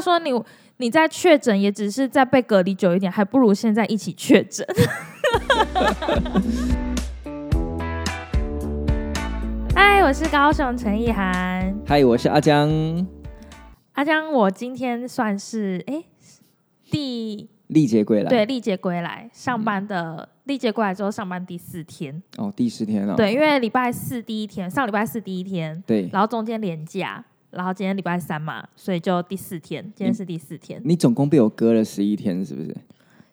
他说你你在确诊，也只是在被隔离久一点，还不如现在一起确诊。嗨，我是高雄陈意涵。嗨，我是阿江。阿江，我今天算是哎第历劫归来，对历劫归来上班的历劫归来之后上班第四天哦，第四天了。对，因为礼拜四第一天，上礼拜四第一天，对，然后中间连假，然后今天礼拜三嘛，所以就第四天，今天是第四天。你总共被我隔了十一天，是不是？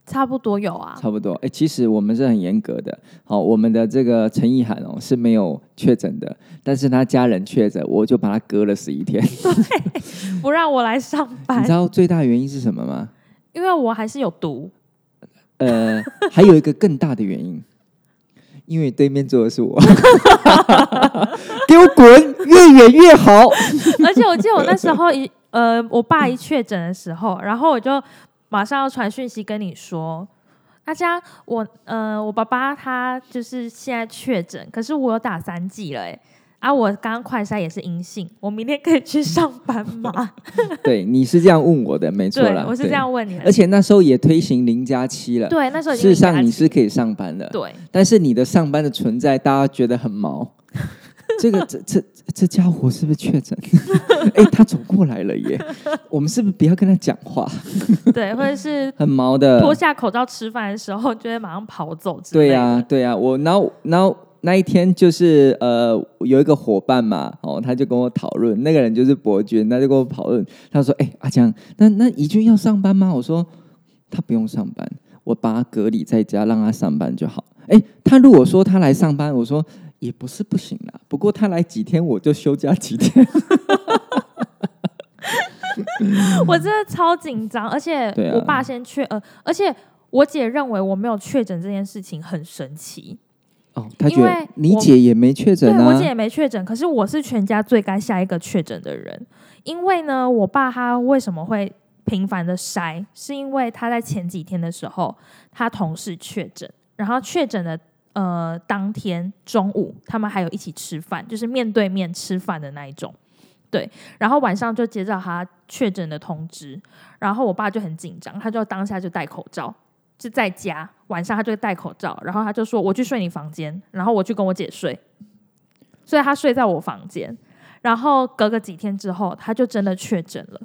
差不多有啊，差不多。哎，其实我们是很严格的。好，我们的这个陈意涵哦是没有确诊的，但是他家人确诊，我就把他隔了十一天，对，不让我来上班。你知道最大原因是什么吗？因为我还是有毒。呃，还有一个更大的原因，因为对面坐的是我，给我滚，越远越好。而且我记得我那时候一呃，我爸一确诊的时候，然后我就。马上要传讯息跟你说，阿佳，我呃，我爸爸他就是现在确诊，可是我有打三剂了，哎，啊，我刚刚快筛也是阴性，我明天可以去上班吗？对，你是这样问我的，没错啦，我是这样问你的，而且那时候也推行零加七了，对，那时候事实上你是可以上班的，对，但是你的上班的存在，大家觉得很毛。这个这这这家伙是不是确诊？哎，他走过来了耶！我们是不是不要跟他讲话？对，或者是很毛的，脱下口罩吃饭的时候，就会马上跑走。对呀，对呀。我然后然后那一天就是呃，有一个伙伴嘛，哦，他就跟我讨论，那个人就是伯君，他就跟我讨论，他说：“哎，阿江，那那怡君要上班吗？”我说：“他不用上班，我把他隔离在家，让他上班就好。”哎，他如果说他来上班，我说。也不是不行啦，不过他来几天我就休假几天。我真的超紧张，而且我爸先确呃，而且我姐认为我没有确诊这件事情很神奇。哦，他觉得你姐也没确诊啊，我姐也没确诊，可是我是全家最该下一个确诊的人，因为呢，我爸他为什么会频繁的筛，是因为他在前几天的时候，他同事确诊，然后确诊的。呃，当天中午他们还有一起吃饭，就是面对面吃饭的那一种，对。然后晚上就接到他确诊的通知，然后我爸就很紧张，他就当下就戴口罩，是在家晚上他就戴口罩，然后他就说我去睡你房间，然后我去跟我姐睡，所以他睡在我房间，然后隔个几天之后他就真的确诊了，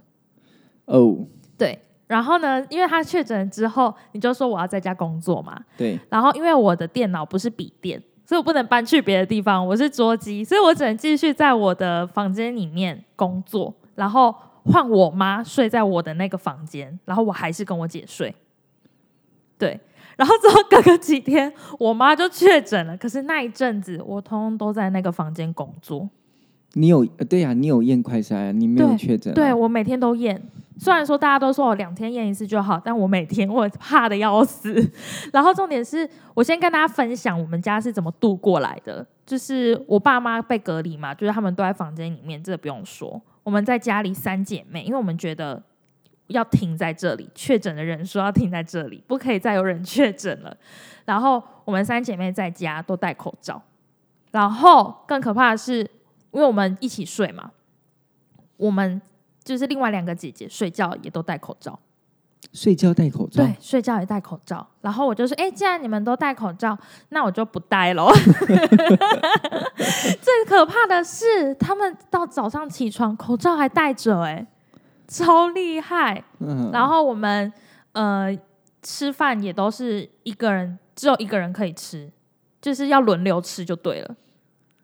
哦，对。然后呢？因为他确诊之后，你就说我要在家工作嘛。对。然后因为我的电脑不是笔电，所以我不能搬去别的地方。我是桌机，所以我只能继续在我的房间里面工作。然后换我妈睡在我的那个房间，然后我还是跟我姐睡。对。然后之后隔个几天，我妈就确诊了。可是那一阵子，我通通都在那个房间工作。你有对呀？你有验快筛，你没有确诊。对我每天都验。虽然说大家都说我两天验一次就好，但我每天我怕的要死。然后重点是我先跟大家分享我们家是怎么度过来的。就是我爸妈被隔离嘛，就是他们都在房间里面，这个不用说。我们在家里三姐妹，因为我们觉得要停在这里，确诊的人数要停在这里，不可以再有人确诊了。然后我们三姐妹在家都戴口罩。然后更可怕的是，因为我们一起睡嘛，我们。就是另外两个姐姐睡觉也都戴口罩，睡觉戴口罩，对，睡觉也戴口罩。然后我就说：“哎，既然你们都戴口罩，那我就不戴喽。最可怕的是，他们到早上起床口罩还戴着，哎，超厉害。然后我们呃吃饭也都是一个人，只有一个人可以吃，就是要轮流吃就对了。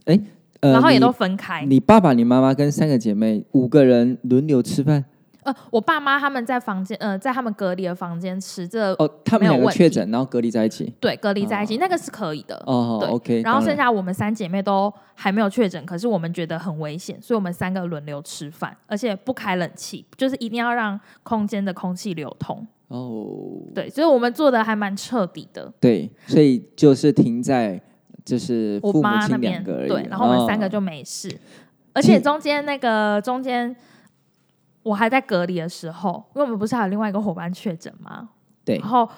哎。然后也都分开。你爸爸、你妈妈跟三个姐妹五个人轮流吃饭。呃，我爸妈他们在房间，呃，在他们隔离的房间吃，这哦，他们两个确诊，然后隔离在一起。对，隔离在一起，那个是可以的。哦，OK。然后剩下我们三姐妹都还没有确诊，可是我们觉得很危险，所以我们三个轮流吃饭，而且不开冷气，就是一定要让空间的空气流通。哦，对，所以我们做的还蛮彻底的。对，所以就是停在。就是我妈那边对，然后我们三个就没事，而且中间那个中间我还在隔离的时候，因为我们不是还有另外一个伙伴确诊吗？对，然后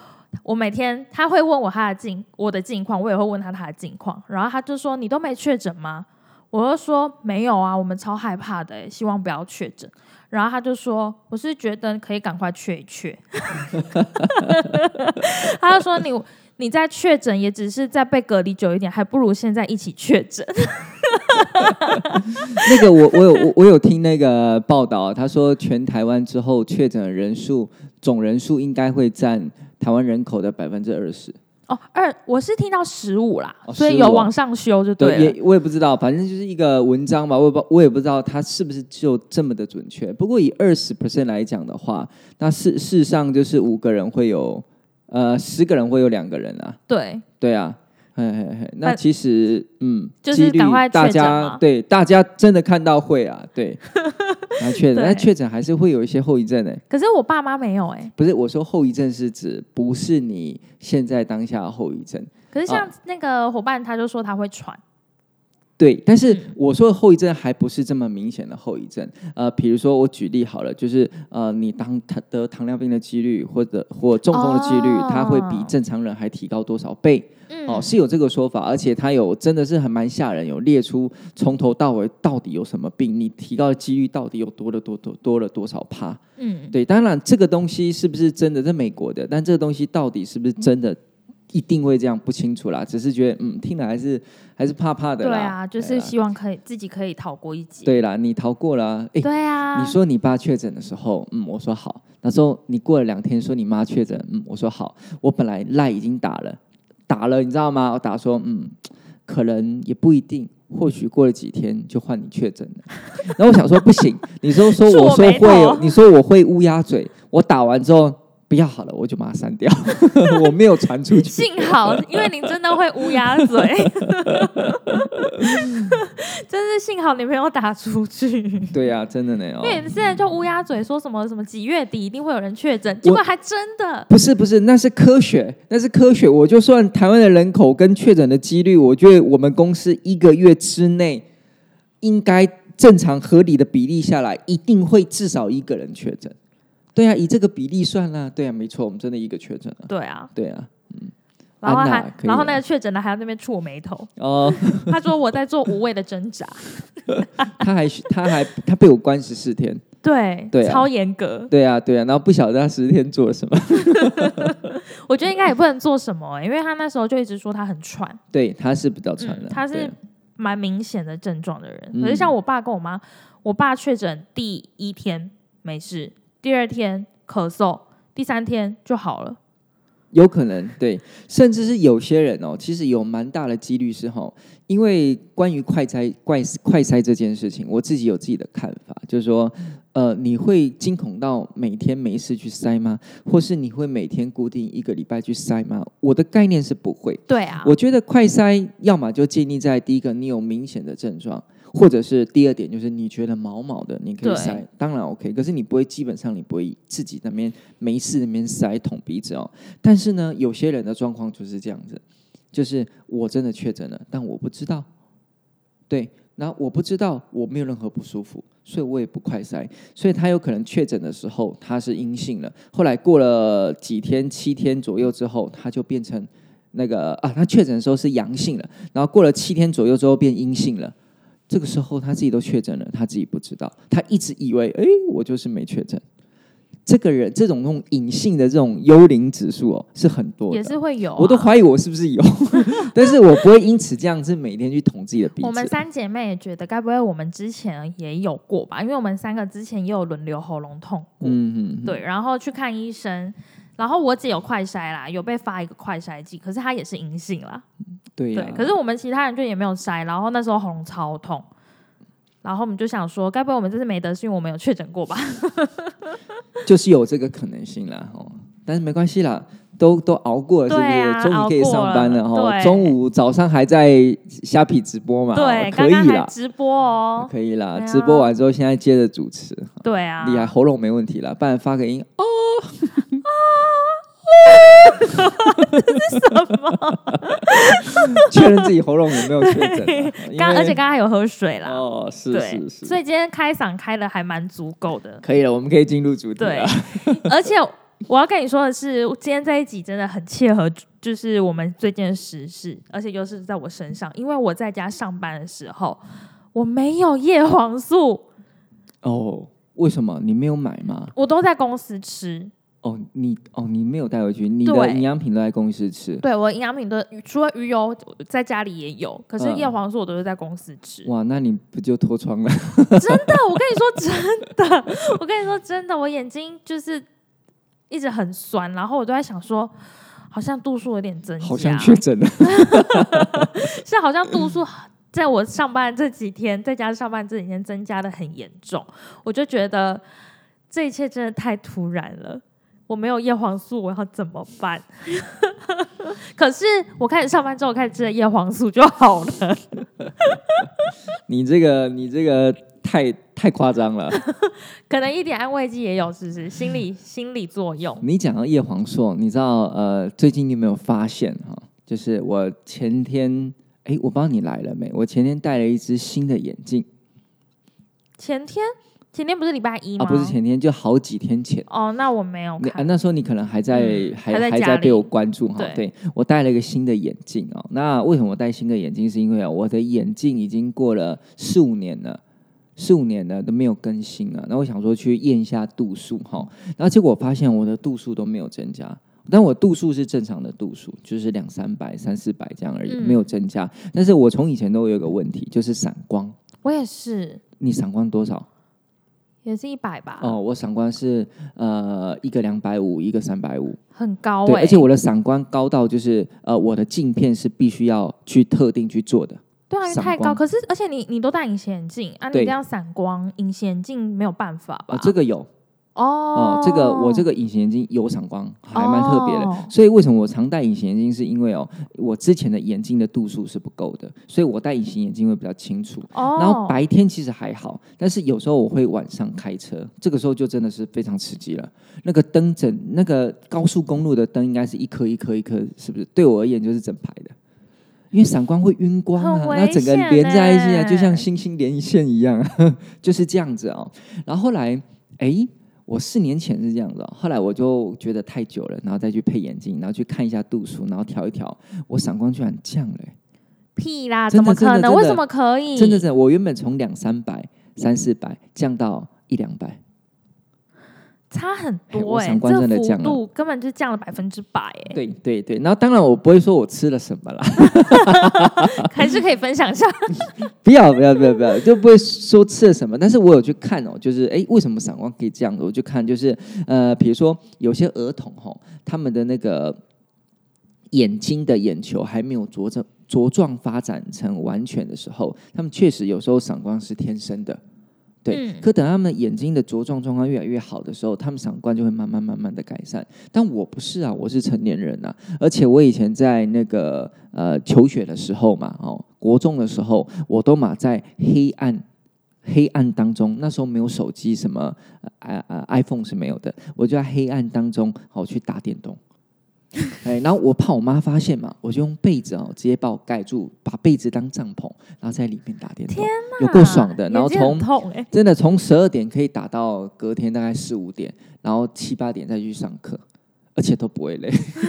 我每天他会问我他的近我的近况，我也会问他他的近况，然后他就说你都没确诊吗？我就说没有啊，我们超害怕的、欸，希望不要确诊。然后他就说，我是觉得可以赶快确一确。他就说你你在确诊也只是在被隔离久一点，还不如现在一起确诊。那个我我有我我有听那个报道，他说全台湾之后确诊的人数总人数应该会占台湾人口的百分之二十。哦，二我是听到十五啦，哦所以有往上修就对了。也我也不知道，反正就是一个文章吧，我也不我也不知道它是不是就这么的准确。不过以二十 percent 来讲的话，那事事实上就是五个人会有呃十个人会有两个人啊，对，对啊。嘿嘿嘿，那那其实，嗯，就是赶快大家对大家真的看到会啊，对，然 后确诊，对。但确诊还是会有一些后遗症的。可是我爸妈没有哎、不是我说后遗症是指不是你现在当下的后遗症，可是像那个伙伴他就说他会喘，对，但是嗯我说的后遗症还不是这么明显的后遗症。呃，比如说我举例好了，就是呃，你当他得糖尿病的几率或者或中风的几率，哦它会比正常人还提高多少倍？嗯，哦，是有这个说法，而且它有真的是很蛮吓人，有列出从头到尾到底有什么病，你提高的几率到底有多了多多多了多少趴？嗯，对，当然这个东西是不是真的，在美国的，但这个东西到底是不是真的，一定会这样不清楚啦。只是觉得，嗯，听了还是还是怕怕的啦。对啊，就是希望可以自己可以逃过一劫。对啦，你逃过了对啊，你说你爸确诊的时候，嗯，我说好。那时候你过了两天说你妈确诊，嗯，我说好。我本来赖已经打了，打了，你知道吗？我打说，嗯，可能也不一定，或许过了几天就换你确诊了。然后我想说不行，你说说我我说会，你说我会乌鸦嘴，我打完之后不要好了，我就把它删掉，我没有传出去。幸好，因为你真的会乌鸦嘴，真是幸好你没有打出去。对呀、真的呢哦因。为你现在就乌鸦嘴说什么什么几月底一定会有人确诊，结果还真的。不是不是，那是科学，那是科学。我就算台湾的人口跟确诊的几率，我觉得我们公司一个月之内应该正常合理的比例下来，一定会至少一个人确诊。对啊，以这个比例算啦。对啊，没错，我们真的一个确诊了。对啊，对啊，然后还然后啊那个确诊的还要那边触我眉头，哦，他说我在做无谓的挣扎，他还他还他被我关十四天。对，对啊超严格。对啊，对啊，然后不晓得他十四天做了什么。我觉得应该也不能做什么、欸，因为他那时候就一直说他很喘，对，他是比较喘的、嗯他是对蛮明显的症状的人。嗯可是像我爸跟我妈，我爸确诊第一天没事，第二天咳嗽，第三天就好了。有可能对，甚至是有些人哦，其实有蛮大的几率是哈，因为关于快筛、怪快筛这件事情，我自己有自己的看法，就是说，呃，你会惊恐到每天没事去筛吗？或是你会每天固定一个礼拜去筛吗？我的概念是不会，对啊，我觉得快筛要么就建立在第一个你有明显的症状，或者是第二点就是你觉得毛毛的，你可以塞，当然 OK。可是你不会，基本上你不会自己那边没事那边塞捅鼻子哦。但是呢，有些人的状况就是这样子，就是我真的确诊了，但我不知道，对，然后我不知道我没有任何不舒服，所以我也不快塞，所以他有可能确诊的时候他是阴性了，后来过了几天七天左右之后，他就变成那个啊，他确诊的时候是阳性了，然后过了七天左右之后变阴性了。这个时候他自己都确诊了，他自己不知道，他一直以为，哎，我就是没确诊。这个人这种那种隐性的这种幽灵指数哦，是很多的，也是会有、啊。我都怀疑我是不是有，但是我不会因此这样子每天去捅自己的鼻子。我们三姐妹也觉得，该不会我们之前也有过吧？因为我们三个之前也有轮流喉咙痛过，嗯嗯，嗯，对，然后去看医生，然后我姐有快筛啦，有被发一个快筛剂，可是她也是阴性啦，对呀、对，可是我们其他人就也没有筛，然后那时候喉咙超痛，然后我们就想说，该不会我们这次没得，是因为我们有确诊过吧？就是有这个可能性啦，哦，但是没关系啦，都都熬过了，是不对啊是？终于可以上班了哈。了中午早上还在虾皮直播嘛，对，哦可以啦，还直播哦，可以啦。啊直播完之后，现在接着主持，对啊，厉害，喉咙没问题了，不然发个音哦。确认自己喉咙有没有确诊啊？刚而且刚刚还有喝水啦，哦，是，是是，所以今天开嗓开的还蛮足够的，可以了，我们可以进入主题对了。，而且我要跟你说的是，今天这一集真的很切合，就是我们最近的时事，而且又是在我身上，因为我在家上班的时候，我没有叶黄素，哦，为什么你没有买吗？我都在公司吃。哦，你哦，你没有带回去，你的对营养品都在公司吃。对我营养品的除了鱼油在家里也有，可是嗯叶黄素我都是在公司吃。哇，那你不就脱窗了？真的，我跟你说真的，我跟你说真的，我眼睛就是一直很酸，然后我都在想说，好像度数有点增加，好像确诊了。是好像度数在我上班这几天，在家上班这几天增加的很严重，我就觉得这一切真的太突然了。我没有叶黄素，我要怎么办？可是我开始上班之后，开始吃了叶黄素就好了。你这个，你这个太太夸张了。可能一点安慰剂也有，是不是？心理心理作用。你讲到叶黄素，你知道呃，最近你有没有发现哈？就是我前天，哎，我不知道你来了没？我前天戴了一只新的眼镜前天前天不是礼拜一吗？啊，不是前天，就好几天前。哦，那我没有看啊，看。那时候你可能还在、嗯还还在还在被我关注哈。对对我戴了一个新的眼镜哦。那为什么我戴新的眼镜？是因为哦，我的眼镜已经过了四五年了。四五年了都没有更新了，那我想说去验一下度数哈，然后结果我发现我的度数都没有增加，但我度数是正常的度数，就是两三百、三四百这样而已，嗯没有增加。但是我从以前都有一个问题，就是散光。我也是，你散光多少？也是一百吧。哦，我散光是呃一个两百五，一个三百五。很高对，哎、而且我的散光高到就是呃，我的镜片是必须要去特定去做的。对啊，因为太高。可是而且你你都戴隐形眼镜啊，你对这样散光，隐形眼镜没有办法吧？哦，这个有哦哦、这个我这个隐形眼镜有闪光，还蛮特别的。哦所以为什么我常戴隐形眼镜，是因为哦，我之前的眼镜的度数是不够的，所以我戴隐形眼镜会比较清楚。哦，然后白天其实还好，但是有时候我会晚上开车，这个时候就真的是非常刺激了。那个灯整，那个高速公路的灯应该是一颗一颗一颗，是不是？对我而言就是整排的，因为闪光会晕光啊那整个连在一起啊，就像星星连线一样，就是这样子哦。然后后来，哎。我四年前是这样子、哦，后来我就觉得太久了，然后再去配眼镜，然后去看一下度数，然后调一调，我散光居然降了、欸屁啦，怎么可能？为什么可以？真的真的，我原本从两三百、三四百降到一两百，差很多哎、这幅真的降了度根本就降了百分之百哎，对对对。然后当然我不会说我吃了什么啦，还是可以分享一下。不要不要不要不要，就不会说吃了什么。但是我有去看哦，就是哎，为什么散光可以这样子？我就看就是呃，比如说有些儿童吼、他们的那个眼睛的眼球还没有茁壮茁壮发展成完全的时候，他们确实有时候散光是天生的。对，嗯可等他们眼睛的茁壮状况越来越好的时候，他们闪光就会慢慢慢慢的改善。但我不是啊，我是成年人啊，而且我以前在那个呃求学的时候嘛，哦，国中的时候，我都嘛在黑暗黑暗当中，那时候没有手机，什么呃呃 iPhone 是没有的，我就在黑暗当中好去打电动。哎，然后我怕我妈发现嘛，我就用被子哦，直接把我盖住，把被子当帐篷，然后在里面打电动，有够爽的。然后从真的从十二点可以打到隔天大概四五点，然后七八点再去上课，而且都不会累。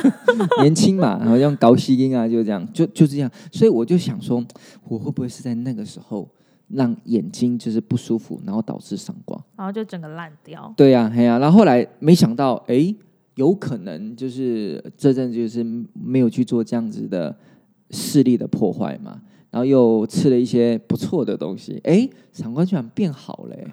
年轻嘛，然后用高吸音啊，就这样，就就这样。所以我就想说，我会不会是在那个时候让眼睛就是不舒服，然后导致散光？然后就整个烂掉。对呀、嘿呀、然后后来没想到，哎，有可能就是这阵就是没有去做这样子的视力的破坏嘛，然后又吃了一些不错的东西，哎，闪光居然变好了、诶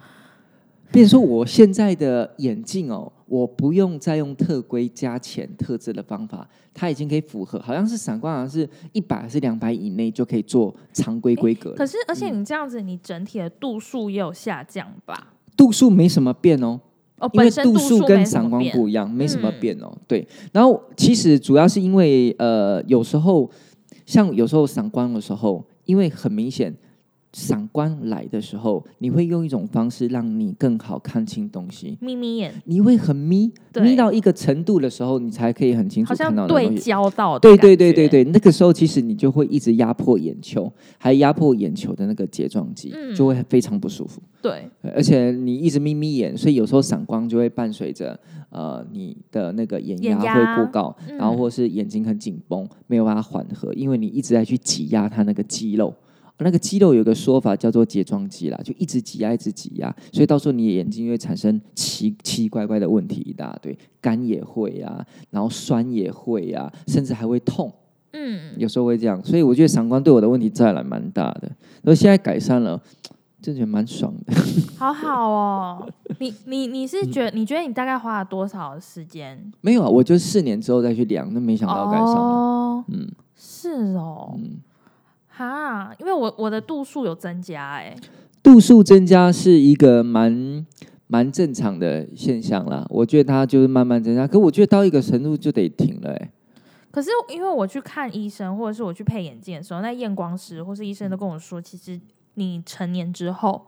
变说我现在的眼镜哦，我不用再用特规加钱特制的方法，它已经可以符合，好像是闪光好像是一百还是两百以内就可以做常规规格了可是，而嗯且你这样子，你整体的度数也有下降吧？度数没什么变哦。哦，因为度数跟数没什闪么变光不一样，没什么嗯变哦。对，然后其实主要是因为呃，有时候像有时候散光的时候，因为很明显闪光来的时候，你会用一种方式让你更好看清东西。眯眯眼，你会很眯，眯到一个程度的时候，你才可以很清楚看到对。焦到的对对对对对，那个时候其实你就会一直压迫眼球，还压迫眼球的那个睫状肌，嗯。就会非常不舒服。对。而且你一直眯眯眼，所以有时候散光就会伴随着呃你的那个眼压会过高，然后嗯或是眼睛很紧绷，没有办法缓和，因为你一直在去挤压它那个肌肉那个肌肉有个说法叫做睫状肌啦，就一直挤压，一直挤压，所以到时候你的眼睛会产生奇奇奇怪怪的问题一大堆，干也会啊，然后酸也会啊，甚至还会痛，嗯，有时候会这样。所以我觉得散光对我的问题再来蛮大的，然后现在改善了，真觉得蛮爽的。好好哦。你你你是觉得你觉得你大概花了多少时间？没有啊，我就四年之后再去量，那没想到改善了。哦，嗯是哦，嗯，哈，因为我我的度数有增加哎、度数增加是一个蛮蛮正常的现象啦。我觉得它就是慢慢增加，可我觉得到一个程度就得停了、欸。可是因为我去看医生，或者是我去配眼镜的时候，那验光师或是医生都跟我说，其实你成年之后，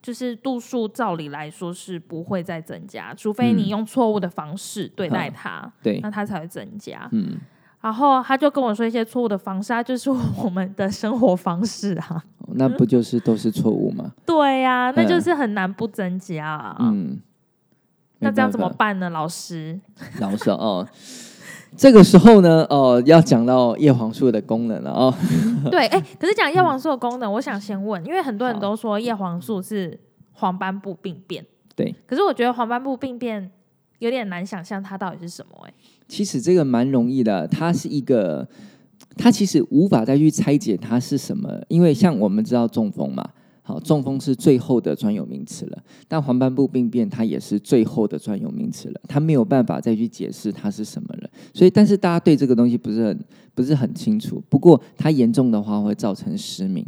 就是度数照理来说是不会再增加，除非你嗯用错误的方式对待好它，对那，它才会增加。嗯，然后他就跟我说一些错误的方式，它就是我们的生活方式啊。那不就是都是错误吗？对呀、那就嗯是很难不增加啊。嗯，那这样怎么办办呢，老师？老师哦，这个时候呢，哦，要讲到叶黄素的功能了哦。对，哎、可是讲叶黄素的功能，我想先问，因为很多人都说叶黄素是黄斑部病变，对，可是我觉得黄斑部病变有点难想象它到底是什么、哎，其实这个蛮容易的，它是一个，它其实无法再去拆解它是什么，因为像我们知道中风嘛，好，中风是最后的专有名词了，但黄斑部病变它也是最后的专有名词了，它没有办法再去解释它是什么了，所以但是大家对这个东西不是很不是很清楚，不过它严重的话会造成失明。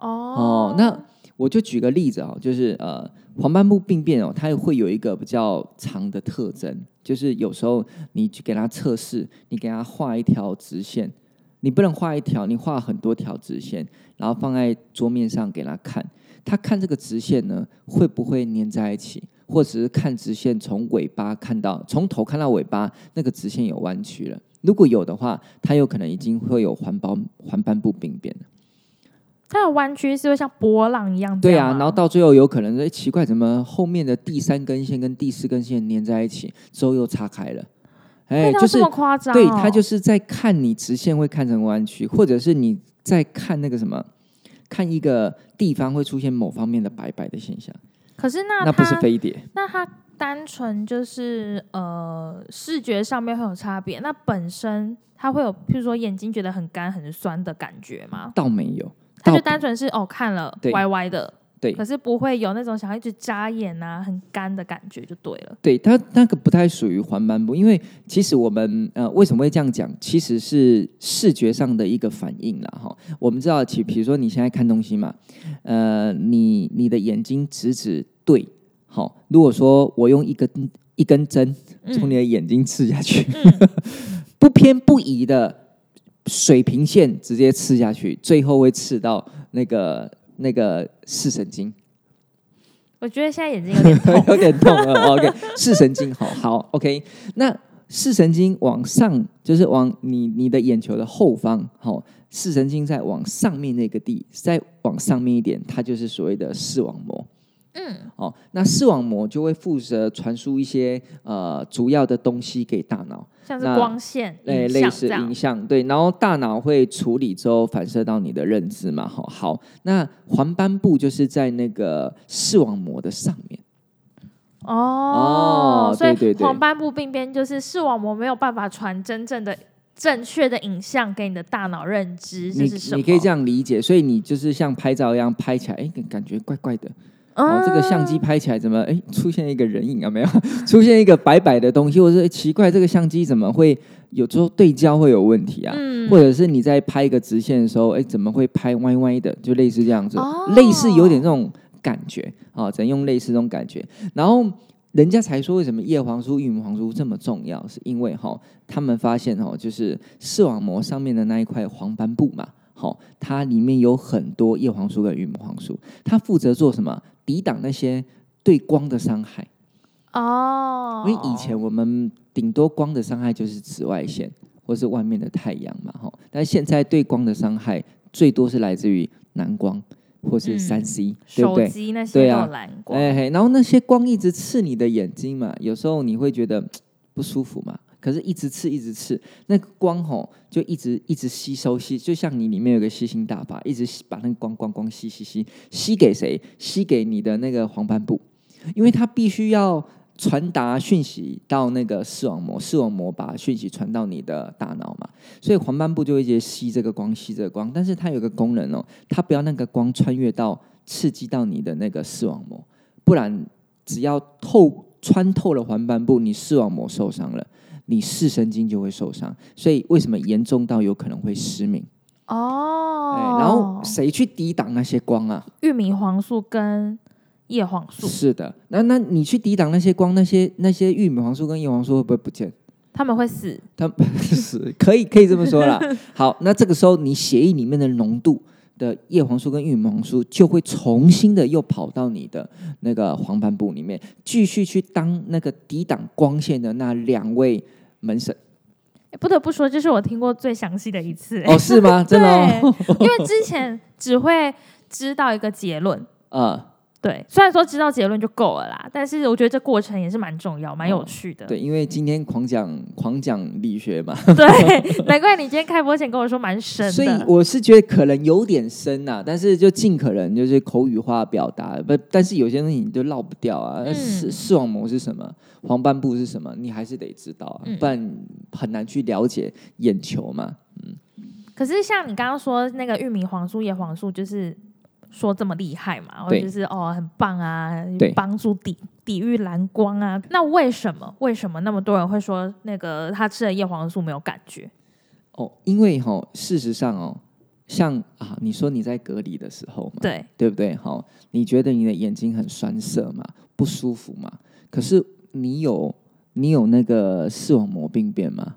哦。哦，那我就举个例子啊、就是呃，黄斑部病变哦，它会有一个比较长的特征，就是有时候你去给它测试，你给它画一条直线，你不能画一条，你画很多条直线，然后放在桌面上给它看，它看这个直线呢会不会粘在一起，或者是看直线从尾巴看到从头看到尾巴那个直线有弯曲了，如果有的话，它有可能已经会有黄斑黄斑部病变了。它的弯曲是会像波浪一样对啊，然后到最后有可能说，哎，奇怪，怎么后面的第三根线跟第四根线粘在一起，之后又岔开了？哎，就是这么夸张、哦？对，他就是在看你直线会看成弯曲，或者是你在看那个什么，看一个地方会出现某方面的白白的现象，可是那那不是它飞碟。那它单纯就是呃视觉上面会有差别，那本身它会有譬如说眼睛觉得很干很酸的感觉吗？倒没有，它就倒单纯是哦看了歪歪的，对。可是不会有那种想要一直眨眼啊很干的感觉就对了。对它那个不太属于黄斑部，因为其实我们呃为什么会这样讲，其实是视觉上的一个反应啦哈。我们知道，其比如说你现在看东西嘛，呃，你你的眼睛直直对，好，如果说我用一根一根针从你的眼睛刺下去，不偏不倚的水平线直接刺下去，最后会刺到那个那个视神经。我觉得现在眼睛有点 痛，有点痛了。OK，视神经好好 OK。那视神经往上，就是往你你的眼球的后方，好、视神经再往上面那个地，再往上面一点，它就是所谓的视网膜。嗯，哦，那视网膜就会负责传输一些呃主要的东西给大脑，像是光线、类类似影。像，对，然后大脑会处理之后反射到你的认知嘛，好，好，那黄斑部就是在那个视网膜的上面。哦，所以黄斑部病变就是视网膜没有办法传真正的正确的影像给你的大脑认知，这你是什么？你可以这样理解，所以你就是像拍照一样拍起来，哎，感觉怪怪的。哦哦，这个相机拍起来怎么哎出现一个人影啊？没有，出现一个白白的东西，或者奇怪，这个相机怎么会有时候对焦会有问题啊？嗯或者是你在拍一个直线的时候，哎，怎么会拍歪歪的？就类似这样子，哦类似有点这种感觉啊，哦只能用类似这种感觉。然后人家才说为什么叶黄素、玉米黄素这么重要，是因为哈、他们发现哈、就是视网膜上面的那一块黄斑布嘛，好、它里面有很多叶黄素跟玉米黄素，它负责做什么？抵挡那些对光的伤害。哦，因为以前我们顶多光的伤害就是紫外线或是外面的太阳嘛，哈。但现在对光的伤害最多是来自于蓝光或是嗯三 C，、对不手对？机那些对啊都蓝光，哎嘿，然后那些光一直刺你的眼睛嘛，有时候你会觉得 不舒服嘛。可是一直刺一直刺，那个光吼就一直一直吸收吸，就像你里面有个吸星大法，一直吸把那个光光光吸吸吸吸给谁？吸给你的那个黄斑部，因为它必须要传达讯息到那个视网膜，视网膜把讯息传到你的大脑嘛，所以黄斑部就会直吸这个光，吸这个光，但是它有个功能哦，它不要那个光穿越到刺激到你的那个视网膜，不然只要透穿透了黄斑部，你视网膜受伤了，你视神经就会受伤，所以为什么严重到有可能会失明？哦哎，然后谁去抵挡那些光啊？玉米黄素跟叶黄素，是的，那那你去抵挡那些光，那些那些玉米黄素跟叶黄素会不会不见？他们会死。它是 可以可以这么说啦。好，那这个时候你血液里面的浓度的叶黄素跟玉米黄素就会重新的又跑到你的那个黄斑部里面，继续去当那个抵挡光线的那两位门神。不得不说，这是我听过最详细的一次、诶哦，是吗？真的哦，因为之前只会知道一个结论。呃，对，虽然说知道结论就够了啦，但是我觉得这过程也是蛮重要、蛮有趣的。哦对，因为今天狂讲狂讲理学嘛，对，难怪你今天开播前跟我说蛮深所以。我是觉得可能有点深呐、但是就尽可能就是口语化表达，不，但是有些东西你就绕不掉啊。嗯视视网膜是什么？黄斑部是什么？你还是得知道啊，嗯不然很难去了解眼球嘛。嗯可是像你刚刚说那个玉米黄素、叶黄素，就是说这么厉害嘛，或对者就是哦很棒啊对，帮助抵抵御蓝光啊。那为什么为什么那么多人会说那个他吃了叶黄素没有感觉？哦，因为哈、事实上哦，像啊，你说你在隔离的时候嘛，对，对不对？好，你觉得你的眼睛很酸涩嘛，不舒服嘛？可是你有你有那个视网膜病变吗？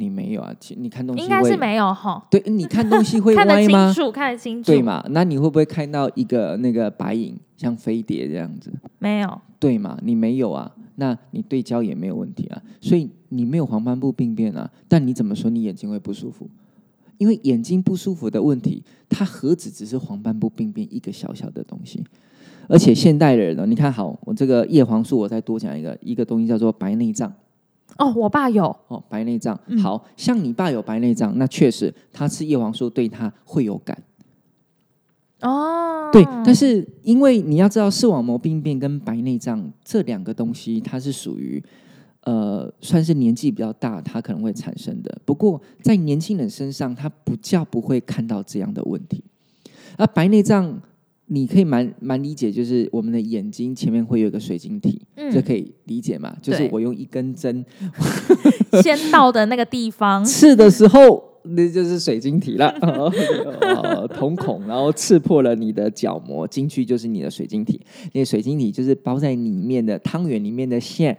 你没有啊？其你看东西会应该是没有哈，对，你看东西会 看得清？楚，看得清楚，对？嘛？那你会不会看到一个那个白影，像飞碟这样子？没有，对嘛？你没有啊？那你对焦也没有问题啊，所以你没有黄斑部病变啊。但你怎么说你眼睛会不舒服？因为眼睛不舒服的问题，它何止只是黄斑部病变一个小小的东西？而且现代人呢，你看好我这个叶黄素，我再多讲一个，一个东西叫做白内障。哦，我爸有，哦，白内障，嗯好像你爸有白内障，那确实他吃叶黄素对他会有感，哦，对。但是因为你要知道，视网膜病变跟白内障这两个东西，它是属于呃算是年纪比较大，它可能会产生的。不过在年轻人身上，他不叫不会看到这样的问题。而白内障，你可以蛮蛮理解，就是我们的眼睛前面会有一个水晶体，嗯。这可以理解嘛？就是我用一根针 先到的那个地方，刺的时候，那就是水晶体了，哦瞳孔，然后刺破了你的角膜，进去就是你的水晶体。那个水晶体就是包在里面的汤圆里面的馅，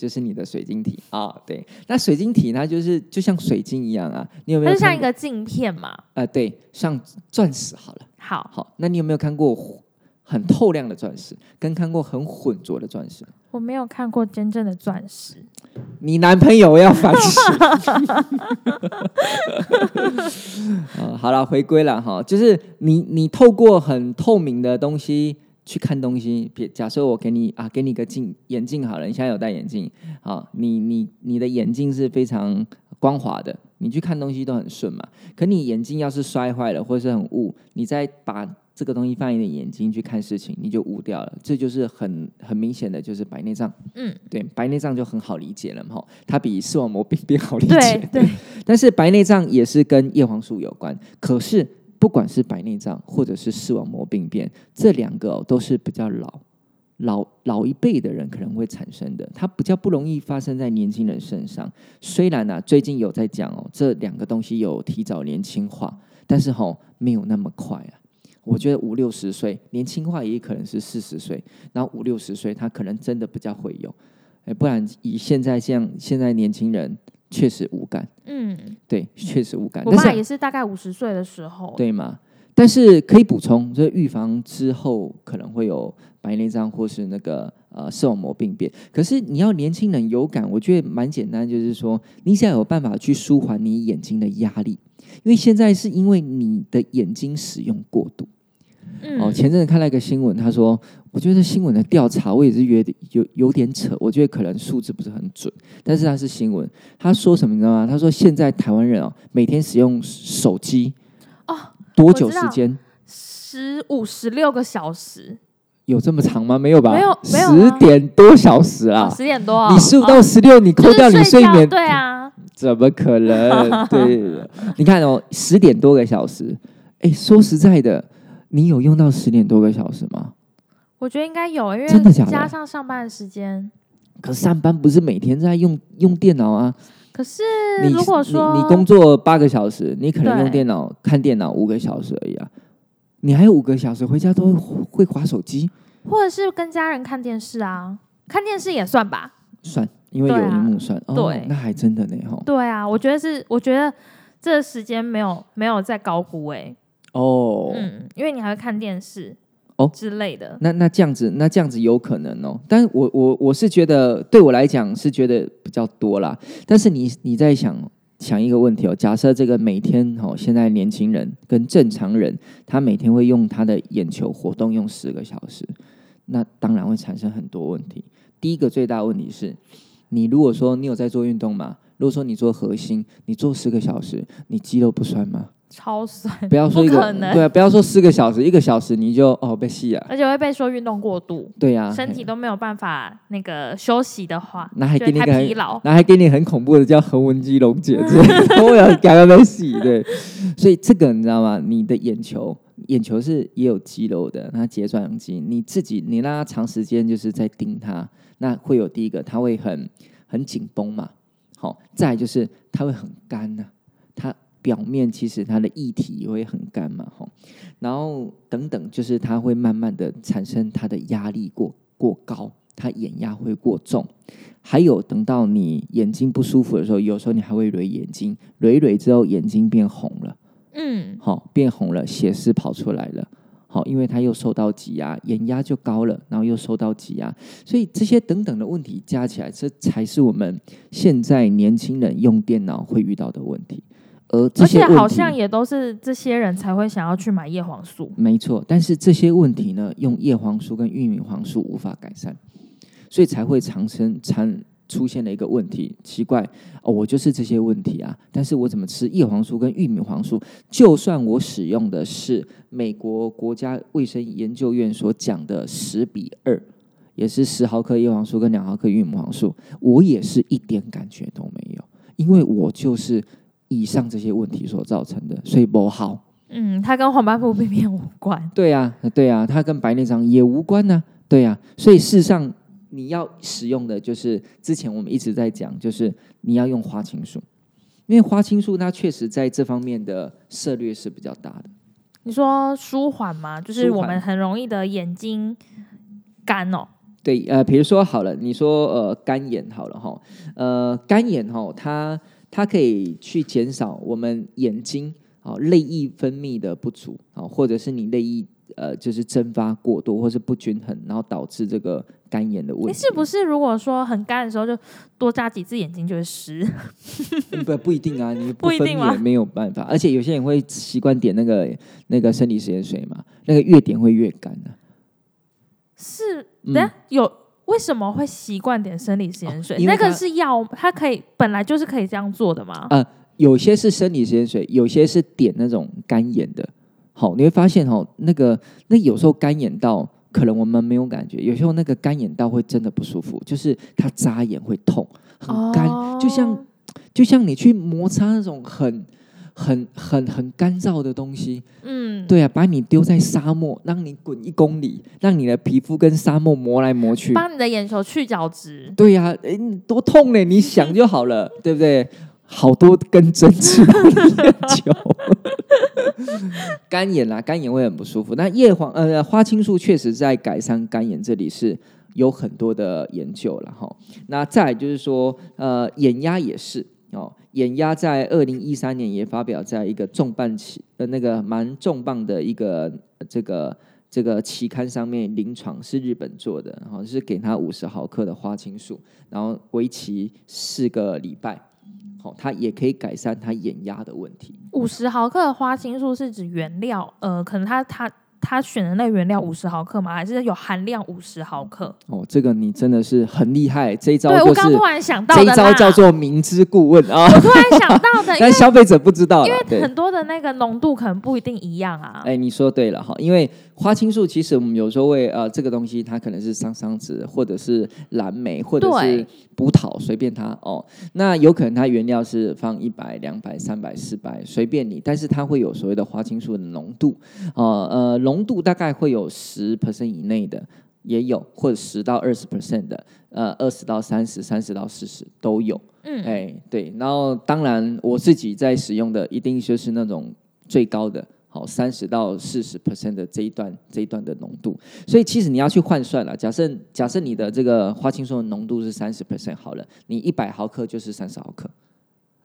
就是你的水晶体啊。对，那水晶体它就是就像水晶一样啊，你有没它就像一？个镜片嘛。呃，对，像钻石好了。好，好，那你有没有看过很透亮的钻石，跟看过很浑浊的钻石？我没有看过真正的钻石。你男朋友要烦死。呃，好了，回归了哈，就是你你透过很透明的东西去看东西，别假设我给你啊，给你个镜眼镜好了，你现在有戴眼镜，好，你你你的眼镜是非常光滑的，你去看东西都很顺嘛。可你眼镜要是摔坏了或者是很雾，你再把这个东西放你的眼睛去看事情，你就雾掉了，这就是很很明显的就是白内障。嗯，对，白内障就很好理解了嘛，吼它比视网膜病变好理对解。对，但是白内障也是跟叶黄素有关，可是不管是白内障或者是视网膜病变，这两个、都是比较老。老老一辈的人可能会产生的，它比较不容易发生在年轻人身上。虽然呢、最近有在讲哦，这两个东西有提早年轻化，但是吼、没有那么快啊。我觉得五六十岁年轻化也可能是四十岁，然后五六十岁他可能真的比较会有，哎，不然以现在像现在年轻人确实无感，嗯，对，确实无感，我爸也是大概五十岁的时候，对吗？但是可以补充，就是预防之后可能会有白内障或是那个呃视网膜病变。可是你要年轻人有感，我觉得蛮简单，就是说你想有办法去舒缓你眼睛的压力，因为现在是因为你的眼睛使用过度。嗯哦，前阵子看到一个新闻，他说，我觉得新闻的调查我也是觉得有有点扯，我觉得可能数字不是很准，但是它是新闻，他说什么你知道吗？他说现在台湾人哦，每天使用手机哦多久时间？十五十六个小时，有这么长吗？没有吧？没有没有十啊点多小时啦。哦，十点多哦，你十五哦到十六，你扣掉你睡觉眠，对啊，怎么可能？对，你看哦，十点多个小时，哎，说实在的，你有用到十点多个小时吗？我觉得应该有，因为真的假的加上上班的时间。可上班不是每天在用用电脑啊？可是你如果说你你工作八个小时，你可能用对电脑看电脑五个小时而已啊，你还有五个小时回家都会划手机，或者是跟家人看电视啊，看电视也算吧。算，因为有对啊荧幕算。哦对那还真的呢哈。对啊，我觉得是，我觉得这个时间没有没有在高估哎、哦，嗯，因为你还会看电视哦之类的。那那这样子，那这样子有可能哦。但我我我是觉得，对我来讲是觉得比较多啦。但是你你在想想一个问题哦，假设这个每天哦，现在年轻人跟正常人，他每天会用他的眼球活动用十个小时，那当然会产生很多问题。第一个最大的问题是，你如果说你有在做运动嘛，如果说你做核心，你做十个小时，你肌肉不酸吗？超酸，不要说一个对啊，不要说四个小时，一个小时你就哦被戏啊，而且会被说运动过度，对呀、身体都没有办法那个休息的话，那还给你很疲劳。那还给你很恐怖的叫横纹肌溶解我有赶快被洗对，所以这个你知道吗？你的眼球，眼球是也有肌肉的，它睫状肌，你自己你让它长时间就是在盯它，那会有第一个它会很很紧绷嘛，好，再来就是它会很干呐、它表面其实它的液体也会很干嘛，吼，然后等等，就是它会慢慢的产生它的压力过过高，它眼压会过重。还有等到你眼睛不舒服的时候，有时候你还会揉眼睛，揉一揉之后眼睛变红了，嗯，好、变红了，血丝跑出来了。好，因为它又受到挤压，眼压就高了，然后又受到挤压，所以这些等等的问题加起来，这才是我们现在年轻人用电脑会遇到的问题。而且好像也都是这些人才会想要去买叶黄素。没错，但是这些问题呢，用叶黄素跟玉米黄素无法改善，所以才会产生产出现了一个问题。奇怪哦，我就是这些问题啊，但是我怎么吃叶黄素跟玉米黄素？就算我使用的是美国国家卫生研究院所讲的十比二，也是十毫克叶黄素跟两毫克玉米黄素，我也是一点感觉都没有，因为我就是以上这些问题所造成的，所以不好。嗯，它跟黄斑部病变无关。对呀、对呀、它跟白内障也无关呢、对呀、所以事实上你要使用的就是之前我们一直在讲，就是你要用花青素，因为花青素它确实在这方面的涉略是比较大的。你说舒缓吗？就是我们很容易的眼睛干哦。对，呃，比如说好了，你说呃干眼好了哈，呃干眼哈，它它可以去减少我们眼睛啊、泪液分泌的不足啊、或者是你泪液呃就是蒸发过多或是不均衡，然后导致这个干眼的问你题。是不是如果说很干的时候，就多扎几次眼睛就会湿？嗯不不一定啊，你不 一分定也没有办法，而且有些人会习惯点那个那个生理食盐水嘛，那个越点会越干的、是，嗯等下有为什么会习惯点生理食盐水？哦那个是药，它可以本来就是可以这样做的吗？呃，有些是生理食盐水，有些是点那种干眼的。好，你会发现哦，那个那有时候干眼到可能我们没有感觉，有时候那个干眼到会真的不舒服，就是它扎眼会痛，很干，就像哦就像你去摩擦那种很很很很干燥的东西，嗯，对啊，把你丢在沙漠，让你滚一公里，让你的皮肤跟沙漠磨来磨去，帮你的眼球去角质。对呀、哎，你多痛呢！你想就好了，对不对？好多根针刺到你眼球，干眼啦，干眼会很不舒服。那叶黄呃花青素确实在改善干眼这里是有很多的研究了哈。那再来就是说呃眼压也是哦，眼压在二零一三年也发表在一个重磅期呃那个蛮重磅的一个这个。这个期刊上面临床是日本做的，然后是给他五十毫克的花青素，然后为期四个礼拜，好、它也可以改善他眼压的问题。五十毫克的花青素是指原料，呃，可能它它他选的那个原料五十毫克吗？还是有含量五十毫克？哦，这个你真的是很厉害，这一招对我刚突然想到这一，招叫做明知故问啊，我突然想到的，但消费者不知道因为很多的那个浓度可能不一定一样啊。哎，你说对了哈，因为花青素其实我们有时候会呃，这个东西它可能是桑桑子，或者是蓝莓，或者是葡萄，随便它哦。那有可能它原料是放一百、两百、三百、四百，随便你，但是它会有所谓的花青素的浓度，哦呃，浓度大概会有十 percent 以内的。也有，或者十到二十 percent 的，呃，二十到三十、三十到四十都有。嗯，哎，对，然后当然我自己在使用的一定就是那种最高的，好三十到四十 percent 的这一段这一段的浓度，所以其实你要去换算了。假设假设你的这个花青素的浓度是三十 percent 好了，你一百毫克就是三十毫克。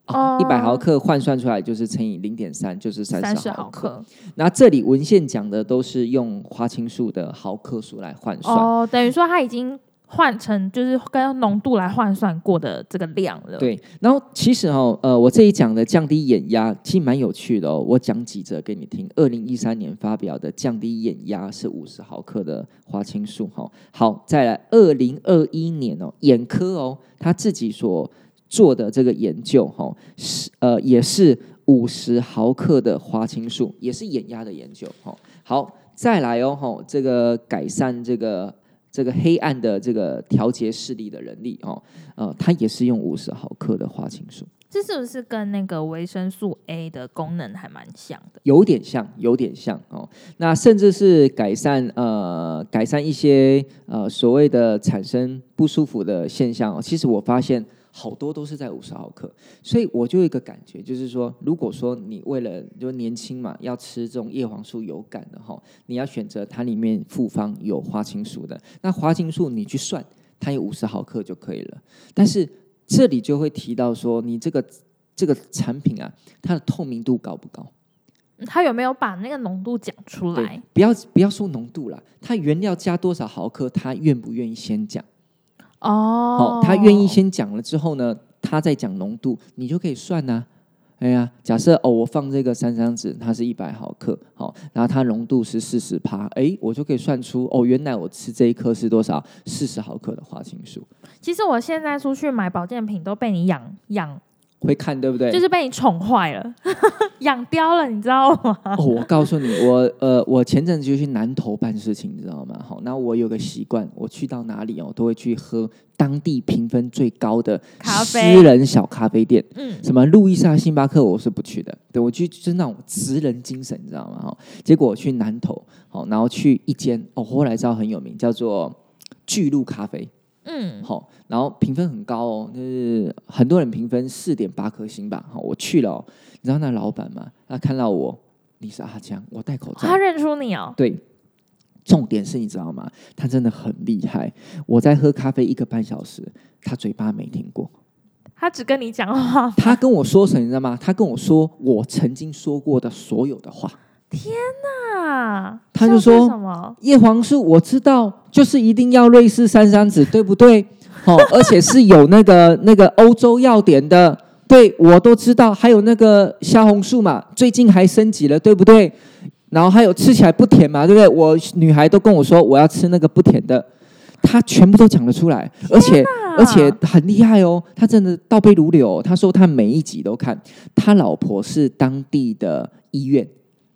哦一百毫克换算出来就是乘以零点三，就是三三十。毫克。那这里文献讲的都是用花青素的毫克数来换算。哦，等于说它已经换成就是跟浓度来换算过的这个量了。，对，然后其实哦，呃，我这里讲的降低眼压其实蛮有趣的哦。我讲几则给你听。二零一三年发表的降低眼压是五十毫克的花青素哈、好，再来二零二一年哦，眼科哦，他自己所做的这个研究哈、是呃也是五十毫克的花青素，也是眼压的研究哈、好，再来哦哈、这个改善这个。这个黑暗的这个调节视力的能力哦，呃，它也是用五十毫克的花青素，这是不是跟那个维生素 A 的功能还蛮像的？有点像，有点像哦。那甚至是改善呃改善一些呃所谓的产生不舒服的现象哦。其实我发现好多都是在五十毫克，所以我就有一个感觉，就是说，如果说你为了就年轻嘛，要吃这种叶黄素有感的哈、你要选择它里面复方有花青素的，那花青素你去算，它有五十毫克就可以了。但是这里就会提到说，你这个这个产品啊，它的透明度高不高？嗯它有没有把那个浓度讲出来？，不要不要说浓度啦，它原料加多少毫克，他愿不愿意先讲？哦。好、，他愿意先讲了之后呢，他再讲浓度，你就可以算呐、哎呀，假设哦，我放这个三张纸，它是一百毫克，好、然后它浓度是四十帕，哎，我就可以算出哦，原来我吃这一颗是多少？四十毫克的花青素，其实我现在出去买保健品都被你养养，会看对不对？就是被你宠坏了，养刁了，你知道吗？哦，我告诉你，我呃，我前阵子就去南投办事情，你知道吗？好，那我有个习惯，我去到哪里哦，都会去喝当地评分最高的咖啡私人小咖啡店。嗯，什么路易莎、星巴克，我是不去的。对我去就是那种职人精神，你知道吗？哈，结果我去南投，好，然后去一间哦，后来知道很有名，叫做巨鹿咖啡。嗯，好，然后评分很高哦，就是很多人评分四点八颗星吧。好，我去了、哦，你知道那老板吗？他看到我，你是阿江，我戴口罩他，认出你哦，对。重点是你知道吗？他真的很厉害。我在喝咖啡一个半小时，他嘴巴没停过。他只跟你讲话，他跟我说什么，你知道吗？他跟我说我曾经说过的所有的话。啊，他就说什么？叶黄素我知道，就是一定要瑞士山桑子，对不对？哦，而且是有那个那个欧洲药典的，对我都知道。还有那个虾红素嘛，最近还升级了，对不对？然后还有吃起来不甜嘛，对不对？我女孩都跟我说我要吃那个不甜的，他全部都讲得出来，而且而且很厉害哦，他真的倒背如流哦、他说他每一集都看，他老婆是当地的医院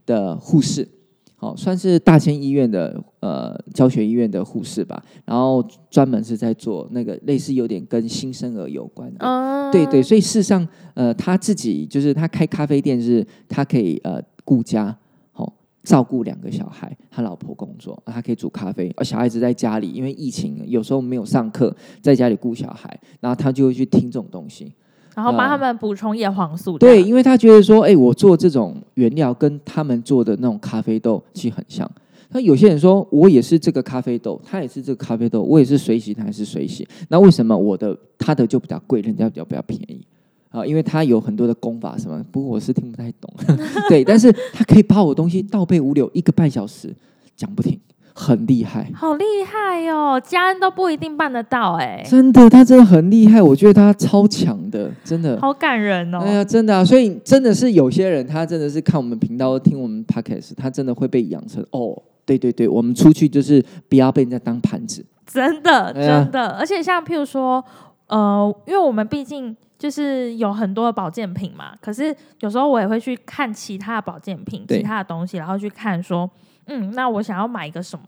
的护士，好、算是大千医院的呃教学医院的护士吧，然后专门是在做那个类似有点跟新生儿有关的。嗯，对对，所以事实上，呃，他自己就是他开咖啡店是，他可以呃顾家，好、照顾两个小孩，他老婆工作，他可以煮咖啡，而小孩子在家里，因为疫情有时候没有上课，在家里顾小孩，然后他就会去听这种东西。然后帮他们补充叶黄素，对，，因为他觉得说，哎、我做这种原料跟他们做的那种咖啡豆其实很像。那有些人说我也是这个咖啡豆，他也是这个咖啡豆，我也是水洗，他也是水洗。那为什么我的他的就比较贵，人家比较比较便宜？啊，因为他有很多的功法什么，不过我是听不太懂。对，但是他可以把我东西倒背如流，一个半小时讲不停，很厉害。好厉害哦，家人都不一定办得到哎，真的，他真的很厉害，我觉得他超强的，真的。好感人哦。哎呀，真的啊，所以真的是有些人，他真的是看我们频道、听我们 podcast，他真的会被养成哦，对对对，我们出去就是不要被人家当盘子。真的哎真的，而且像譬如说，呃，因为我们毕竟就是有很多的保健品嘛，可是有时候我也会去看其他的保健品、其他的东西，然后去看说，嗯，那我想要买一个什么，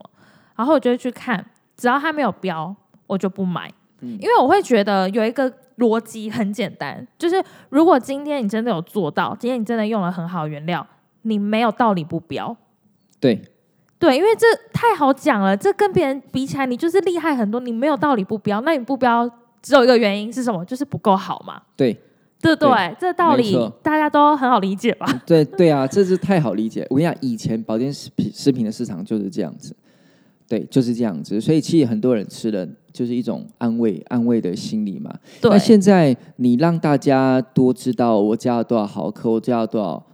然后我就会去看，只要它没有标，我就不买，嗯因为我会觉得有一个逻辑很简单，就是如果今天你真的有做到，今天你真的用了很好的原料，你没有道理不标。对对，因为这太好讲了，这跟别人比起来，你就是厉害很多，你没有道理不标。那你不标只有一个原因是什么？就是不够好嘛，对对不对？对这道理错大家都很好理解吧？对对啊，这是太好理解。我跟你讲，以前保健食品食品的市场就是这样子，对，就是这样子。所以其实很多人吃了就是一种安慰安慰的心理嘛。对那，现在你让大家多知道我加了多少毫克，我加了多少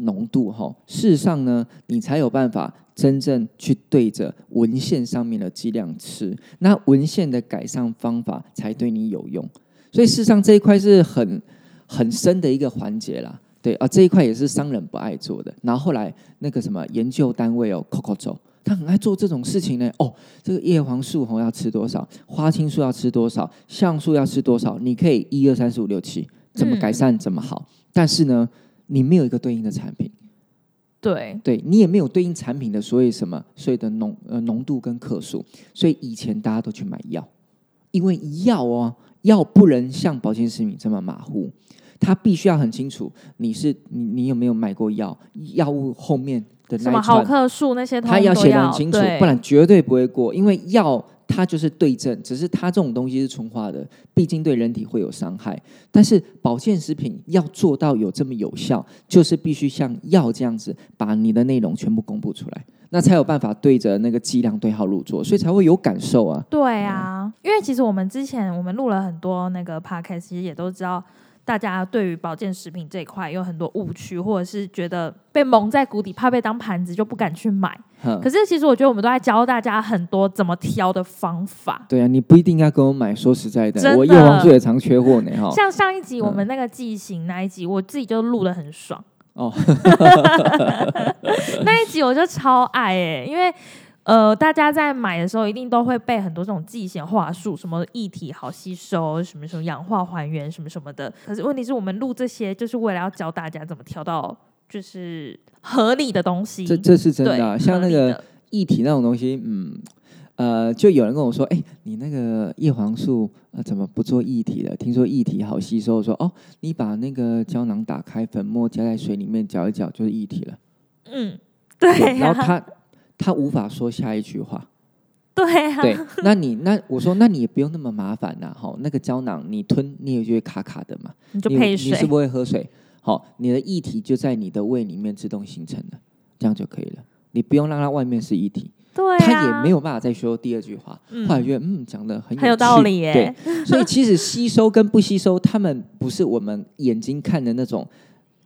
浓度哈，事实上呢，你才有办法真正去对着文献上面的剂量吃，那文献的改善方法才对你有用。所以事实上这一块是很很深的一个环节啦。对啊，这一块也是商人不爱做的。然后后来那个什么研究单位哦，Coco 走，他很爱做这种事情呢。哦，这个叶黄素红要吃多少，花青素要吃多少，橡素要吃多少，你可以一二三四五六七，怎么改善怎么好。但是呢，你没有一个对应的产品，对，对你也没有对应产品的所以什么所以的浓呃浓度跟克数，所以以前大家都去买药，因为药哦药不能像保健食品这么马虎，它必须要很清楚你是你你有没有买过药，药物后面的什么毫克数那些通它要通都写得很清楚，对不然绝对不会过，因为药。它就是对症，只是它这种东西是纯化的，毕竟对人体会有伤害。但是保健食品要做到有这么有效，就是必须像药这样子，把你的内容全部公布出来，那才有办法对着那个剂量对号入座，所以才会有感受啊。对啊，因为其实我们之前我们录了很多那个 podcast，其实也都知道大家对于保健食品这一块有很多误区，或者是觉得被蒙在鼓底，怕被当盘子就不敢去买。哼可是其实我觉得我们都在教大家很多怎么挑的方法。对啊，你不一定要跟我买。说实在的，我叶黄素也常缺货呢，哈。像上一集嗯我们那个剂型那一集，我自己就录的很爽。哦，那一集我就超爱哎、因为呃，大家在买的时候一定都会背很多这种剂型话术，什么液体好吸收，什么什么氧化还原，什么什么的。可是问题是我们录这些，就是为了要教大家怎么挑到就是合理的东西。这这是真的啊、像那个液体那种东西，嗯，呃，就有人跟我说，哎、你那个叶黄素呃怎么不做液体了？听说液体好吸收，说哦，你把那个胶囊打开，粉末加在水里面搅一搅就是液体了。嗯，对啊，然后他他无法说下一句话。对啊，对，那你那我说，那你也不用那么麻烦呐、哈，那个胶囊你吞你也觉得卡卡的嘛，你就你配水你是。不会喝水，好，你的液体就在你的胃里面自动形成了，这样就可以了，你不用让它外面是液体，对啊，他也没有办法再说第二句话。嗯后来觉得嗯讲的很很有道理耶对，所以其实吸收跟不吸收，他们不是我们眼睛看的那种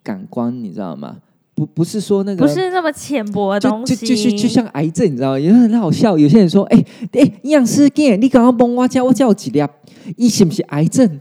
感官，你知道吗？不不是说那个不是那么浅薄的东西，就就是就像癌症，你知道吗？也很好笑。有些人说：“ 哎、哎，营养师，给你刚刚帮我叫我叫几粒，伊是不是癌症？”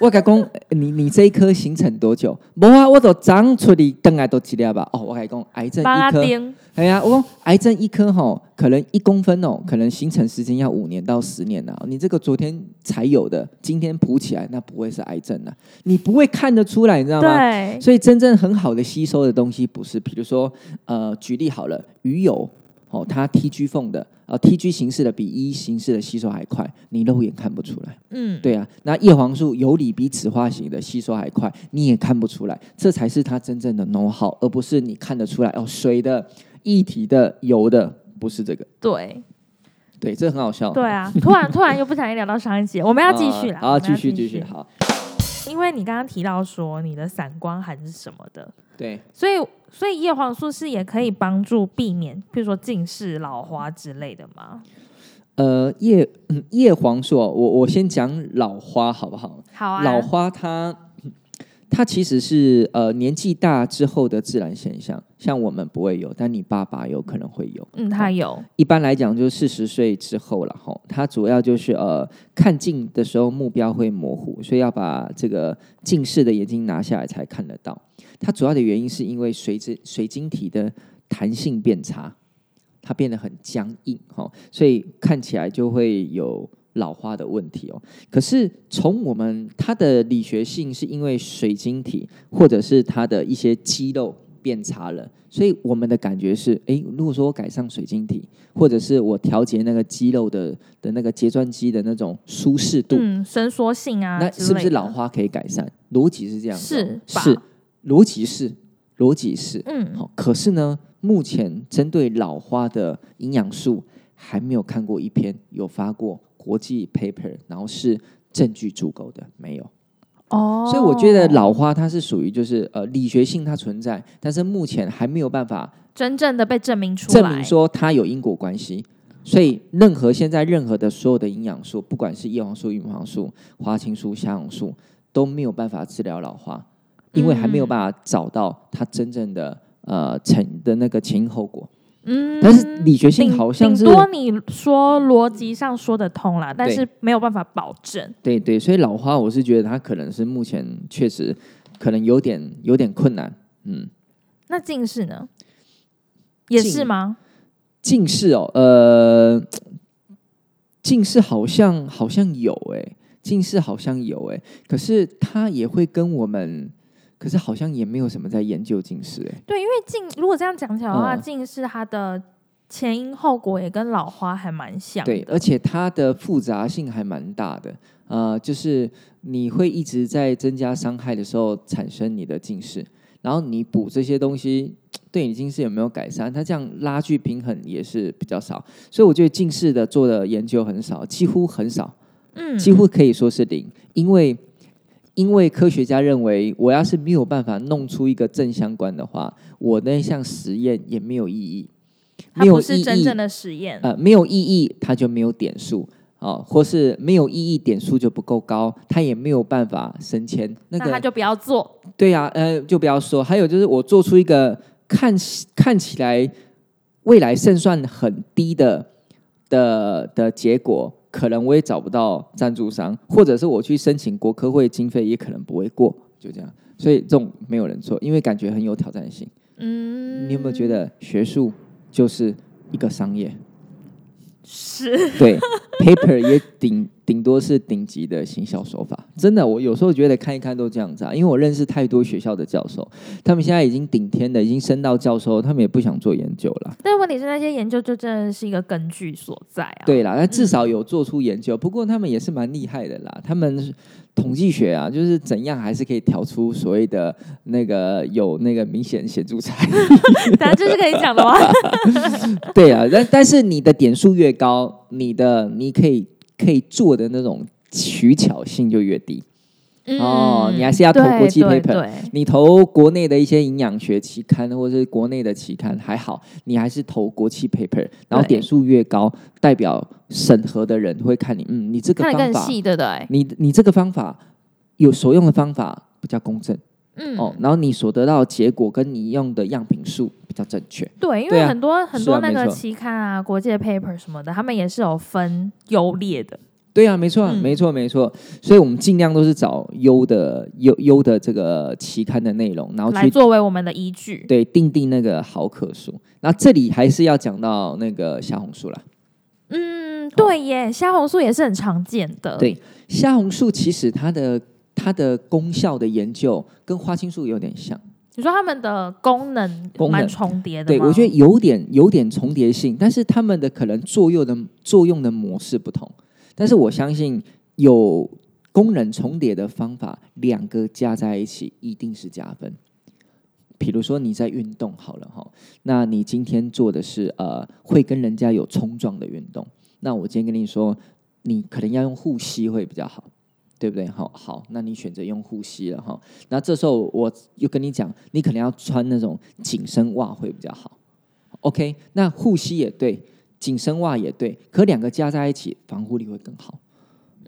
我甲讲，你你这一颗形成多久？无啊，我都长出嚟，等来都几粒吧。哦，我甲讲，癌症一颗，丁，哎呀，我讲癌症一颗吼，可能一公分哦，可能形成时间要五年到十年啊。你这个昨天才有的，今天补起来，那不会是癌症啊？你不会看得出来，你知道吗？对，所以真正很好的吸收的东西，不是比如说，呃，举例好了，鱼油哦，它 TG 缝的，呃，TG 形式的比 E 形式的吸收还快，你肉眼看不出来。嗯，对啊，那叶黄素有理比酯化型的吸收还快，你也看不出来，这才是它真正的 know how，而不是你看得出来哦，水的、液体的、油的，不是这个。对，对，这很好笑。对啊，突然突然又不小心聊到上一集，我们要继续啦，啊，我们要继续继续，好，因为你刚刚提到说你的散光还是什么的，对，所以所以叶黄素是也可以帮助避免，比如说近视、老花之类的吗？呃，叶嗯叶黄素哦，我我先讲老花好不好？好啊，老花它它其实是呃年纪大之后的自然现象，像我们不会有，但你爸爸有可能会有。嗯，他有，一般来讲，就是四十岁之后了哈，它主要就是呃看近的时候目标会模糊，所以要把这个近视的眼睛拿下来才看得到。它主要的原因是因为随着水晶体的弹性变差，它变得很僵硬哈，所以看起来就会有老花的问题哦。可是从我们它的理学性是因为水晶体或者是它的一些肌肉。变差了，所以我们的感觉是：哎，如果说我改善水晶体，或者是我调节那个肌肉的的那个睫状肌的那种舒适度，嗯，伸缩性啊，那是不是老花可以改善？逻辑是这样，是是逻辑是逻辑是，嗯，好。可是呢，目前针对老花的营养素，还没有看过一篇有发过国际 paper，然后是证据足够的，没有。哦，所以我觉得老花它是属于就是呃理学性它存在，但是目前还没有办法真正的被证明出来，证明说它有因果关系。所以任何现在任何的所有的营养素，不管是叶黄素、叶黄素、花青素、虾红素，都没有办法治疗老花，因为还没有办法找到他真正的呃成的那个前因后果。嗯，但是理学性好像是多你说逻辑上说得通啦，但是没有办法保证。对对，所以老花我是觉得他可能是目前确实可能有点有点困难。嗯，那近视呢？也是吗？近视哦，呃，近视好像好像有哎，近视好像有哎，可是它也会跟我们。可是好像也没有什么在研究近视哎。对，因为近如果这样讲起来的话，近视它的前因后果也跟老花还蛮像。对，而且它的复杂性还蛮大的。呃，就是你会一直在增加伤害的时候产生你的近视，然后你补这些东西，对你近视有没有改善？它这样拉锯平衡也是比较少。所以我觉得近视的做的研究很少，几乎很少，嗯，几乎可以说是零，因为。因为科学家认为，我要是没有办法弄出一个正相关的话，我那项实验也没有意义。它不是真正的实验，呃，没有意义，它就没有点数哦，或是没有意义，点数就不够高，它也没有办法升迁。那个他就不要做。对呀，呃，就不要说。还有就是，我做出一个看看起来未来胜算很低的的的结果。可能我也找不到赞助商，或者是我去申请国科会经费，也可能不会过，就这样。所以这种没有人做，因为感觉很有挑战性。嗯，你有没有觉得学术就是一个商业？是对，paper 也顶顶多是顶级的行销手法。真的，我有时候觉得看一看都这样子啊，因为我认识太多学校的教授，他们现在已经顶天的，已经升到教授，他们也不想做研究了。但问题是，那些研究就真的是一个根据所在啊。对啦，那至少有做出研究。不过他们也是蛮厉害的啦，他们统计学啊，就是怎样还是可以调出所谓的那个有那个明显显著差异。当然这是可以讲的吗？对啊，但但是你的点数越高，你的你可以可以做的那种取巧性就越低。哦，你还是要投国际 paper，你投国内的一些营养学期刊或者是国内的期刊还好，你还是投国际 paper，然后点数越高，代表审核的人会看你，嗯，你这个方法，对对？你你这个方法有所用的方法比较公正，嗯，哦，然后你所得到的结果跟你用的样品数比较正确，对，因为很多很多那个期刊啊，国际 paper 什么的，他们也是有分优劣的。对啊，没错，没错，没错。所以，我们尽量都是找优的、优优的这个期刊的内容，然后来作为我们的依据。对，定定那个好可数。那这里还是要讲到那个虾红素了。嗯，对耶，虾红素也是很常见的。对，虾红素其实它的它的功效的研究跟花青素有点像。你说它们的功能蛮重叠的，对我觉得有点有点重叠性，但是它们的可能作用的作用的模式不同。但是我相信有功能重叠的方法，两个加在一起一定是加分。比如说你在运动好了哈，那你今天做的是呃会跟人家有冲撞的运动，那我今天跟你说，你可能要用护膝会比较好，对不对？好，好，那你选择用护膝了哈。那这时候我又跟你讲，你可能要穿那种紧身袜会比较好。OK，那护膝也对。紧身袜也对，可两个加在一起，防护力会更好。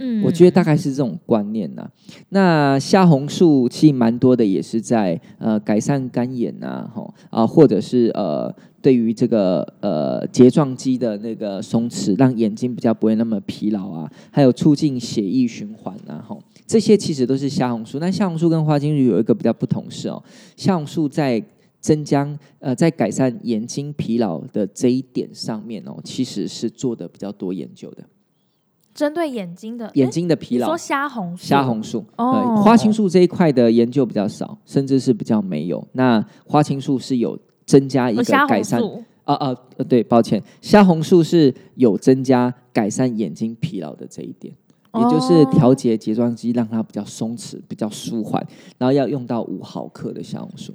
嗯，我觉得大概是这种观念呐。那虾红素其实蛮多的，也是在呃改善干眼呐，吼啊，或者是呃对于这个呃睫状肌的那个松弛，让眼睛比较不会那么疲劳啊，还有促进血液循环呐，吼，这些其实都是虾红素。那虾红素跟花青素有一个比较不同是哦，虾红素在增加呃在改善眼睛疲劳的这一点上面哦，其实是做的比较多研究的。针对眼睛的眼睛的疲劳说，虾红素，虾红素，哦呃，花青素这一块的研究比较少，甚至是比较没有。那花青素是有增加一个改善，啊啊呃，对，抱歉，虾红素是有增加改善眼睛疲劳的这一点。也就是哦调节睫状肌，让它比较松弛、比较舒缓，然后要用到五毫克的虾红素。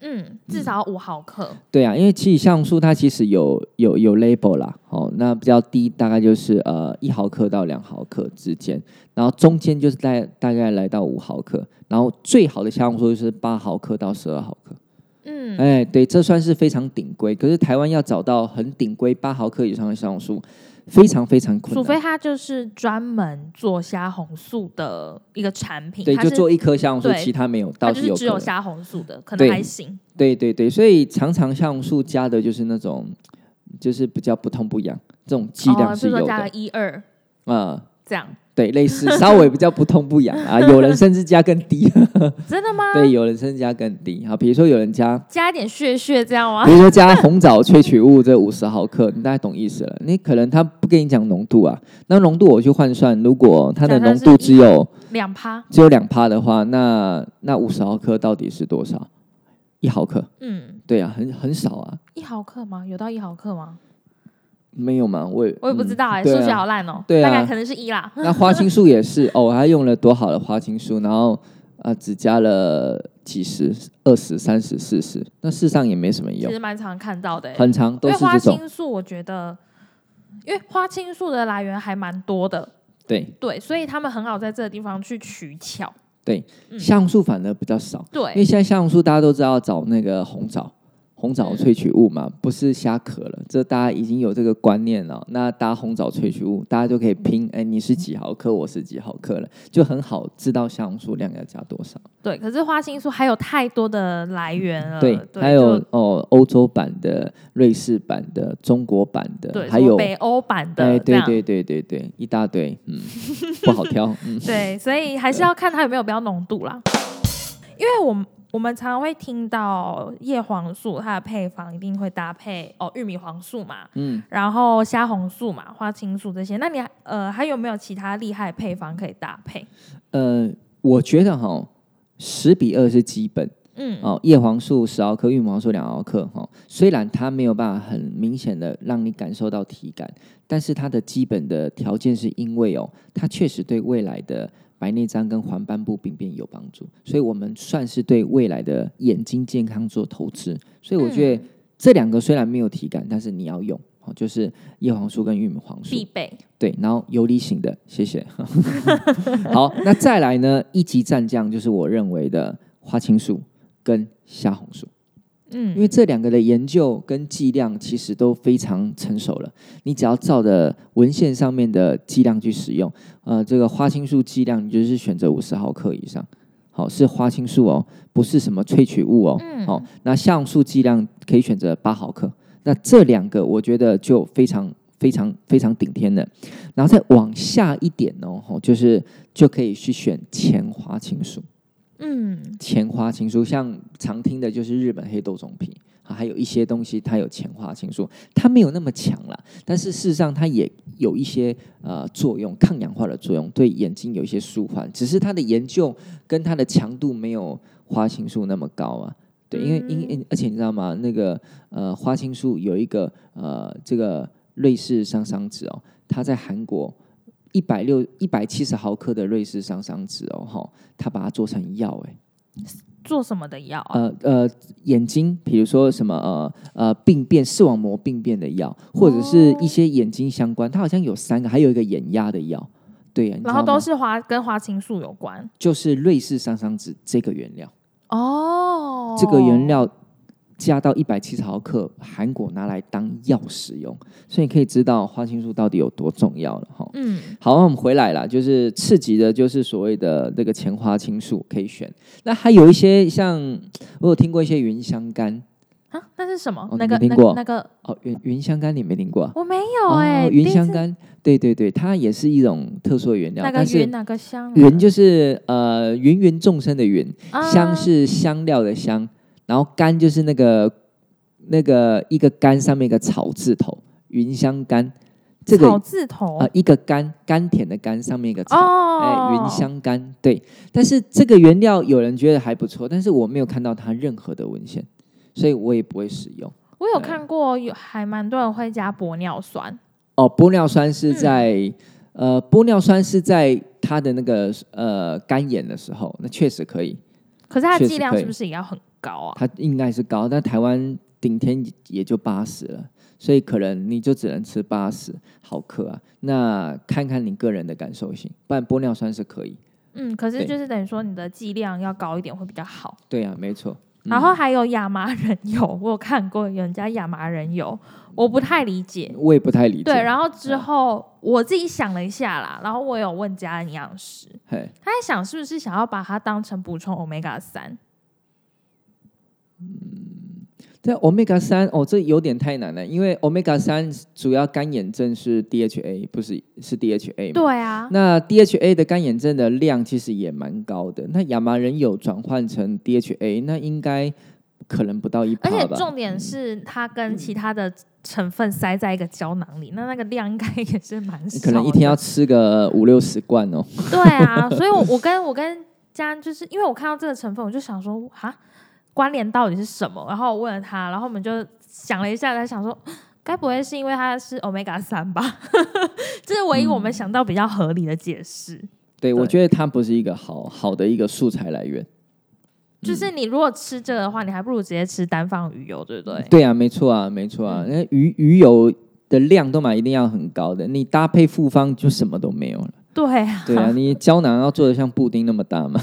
嗯，至少五毫克，对啊，因为其实虾红素它其实有有有 label 啦，哦，那比较低大概就是呃一毫克到两毫克之间，然后中间就是大大概来到五毫克，然后最好的虾红素就是八毫克到十二毫克。嗯，哎，对，这算是非常顶规。可是台湾要找到很顶规八毫克以上的虾红素，非常非常困难。除非它就是专门做虾红素的一个产品，对，就做一颗虾红素，其他没有，它倒就是只有有可能。虾红素的，可能还行。对对对，所以常常虾红素加的就是那种，就是比较不痛不痒，这种剂量哦，是有的。一二啊、这样，对，类似稍微比较不痛不痒啊，有人甚至加更低，真的吗？对，有人甚至加更低。好，比如说有人加，加一点血血这样吗比？如说加红枣萃取物这五十毫克，你大概懂意思了。你可能他不跟你讲浓度啊，那浓度我去换算，如果它的浓度只有两趴，只有两趴的话，那那五十毫克到底是多少？一毫克？嗯，对啊，很很少啊，一毫克吗？有到一毫克吗？没有吗？我也我也不知道哎、数学好烂哦、对啊大概可能是一啦。那花青素也是哦，他用了多好的花青素，然后啊、只加了几十、二十、三十、四十，那事实上也没什么用其实，蛮常看到的、欸，很长都是这种。青素，我觉得，因为花青素的来源还蛮多的，对对，所以他们很好在这个地方去取巧。对，嗯虾红素反而比较少，对因为对，现在虾红素大家都知道找那个红枣。红枣萃取物嘛，不是虾壳了，这大家已经有这个观念了。那搭红枣萃取物，大家就可以拼，哎，你是几毫克，我是几毫克了，就很好知道虾红素量要加多少。对，可是花青素还有太多的来源了，对，对还有就哦，欧洲版的、瑞士版的、中国版的，对，还有北欧版的，对对对对对，一大堆，嗯，不好挑，嗯，对，所以还是要看它有没有比较浓度啦。因为我们我们常常会听到叶黄素它的配方一定会搭配哦玉米黄素嘛，嗯，然后虾红素嘛、花青素这些。那你还呃还有没有其他厉害的配方可以搭配？呃，我觉得哈，十比二是基本嗯，哦，叶黄素十毫克，玉米黄素两毫克哈，虽然它没有办法很明显的让你感受到体感，但是它的基本的条件是因为哦，它确实对未来的白内障跟黄斑部病变有帮助，所以我们算是对未来的眼睛健康做投资。所以我觉得这两个虽然没有体感，但是你要用，好，就是叶黄素跟玉米黄素必备。对，然后游离型的，谢谢。好，那再来呢？一级战将就是我认为的花青素跟虾红素。因嗯，为这两个的研究跟剂量其实都非常成熟了，你只要照着文献上面的剂量去使用，呃，这个花青素剂量你就是选择五十毫克以上，好是花青素哦，不是什么萃取物哦，嗯。好、那虾红素剂量可以选择八毫克，那这两个我觉得就非常非常非常顶天的，然后再往下一点哦，吼就是就可以去选前花青素。嗯，前花青素，像常听的就是日本黑豆种皮，啊还有一些东西它有前花青素，它没有那么强啦，但是事实上它也有一些呃作用，抗氧化的作用，对眼睛有一些舒缓，只是它的研究跟它的强度没有花青素那么高啊。对，因为因因而且你知道吗？那个呃花青素有一个呃这个瑞士桑桑子哦，它在韩国一百六一百七十毫克的瑞士桑桑子哦，哈，它把它做成药哎。做什么的药啊？呃呃，眼睛，比如说什么呃呃病变、视网膜病变的药，或者是一些眼睛相关，它好像有三个，还有一个眼压的药，对然后都是花跟花青素有关就是瑞士桑桑子这个原料，哦。这个原料加到一百七十毫克，韩国拿来当药使用，所以你可以知道花青素到底有多重要了哈。嗯，好，那我们回来了，就是刺激的，就是所谓的这个前花青素可以选。那还有一些像我有听过一些云香干啊，那是什么？哦那个那个那个哦，云云香干你没听过啊？我没有哎、哦，云香干，对对对，它也是一种特殊的原料，那云哪个香啊？云就是呃芸芸众生的芸，啊香是香料的香，然后干就是那个那个一个干上面一个草字头，云香干，这个草字头？呃一个甘甘甜的甘上面一个草，哦，哎，云香甘对。但是这个原料有人觉得还不错，但是我没有看到它任何的文献，所以我也不会使用。我有看过，有还蛮多人会加玻尿酸，哦，玻尿酸是嗯。在、呃，玻尿酸是在它的那个呃干眼的时候，那确实可以，可是它剂量是不是也要很高啊？它应该是高，但台湾顶天也就八十了，所以可能你就只能吃八十毫克啊。那看看你个人的感受性，不然玻尿酸是可以。嗯，可是就是等于说你的剂量要高一点会比较好。对啊，没错。嗯然后还有亚麻仁油，我有看过有人家亚麻仁油，我不太理解。我也不太理解。对，然后之后我自己想了一下啦，然后我有问家营养师，嘿，他在想是不是想要把它当成补充 omega 三，这 omega 三哦，这有点太难了，因为 omega 三主要干眼症是 DHA，不是是 DHA 嘛？对啊，那 DHA 的干眼症的量其实也蛮高的。那亚麻仁油转换成 DHA，那应该可能不到一而且？重点是它跟其他的成分塞在一个胶囊里，那那个量应该也是蛮少的，可能一天要吃个五六十罐哦。对啊，所以我我跟我跟家人就是因为我看到这个成分，我就想说哈，关联到底是什么？然后我问了他，然后我们就想了一下，他想说，该不会是因为它是 omega 三吧？这是唯一我们想到比较合理的解释。对，对我觉得它不是一个好好的一个素材来源。就是你如果吃这个的话，你还不如直接吃单方鱼油，对不对？对啊，没错啊，没错啊。那鱼鱼油的量都嘛一定要很高的，你搭配复方就什么都没有了。对啊，对啊，你胶囊要做的像布丁那么大嘛，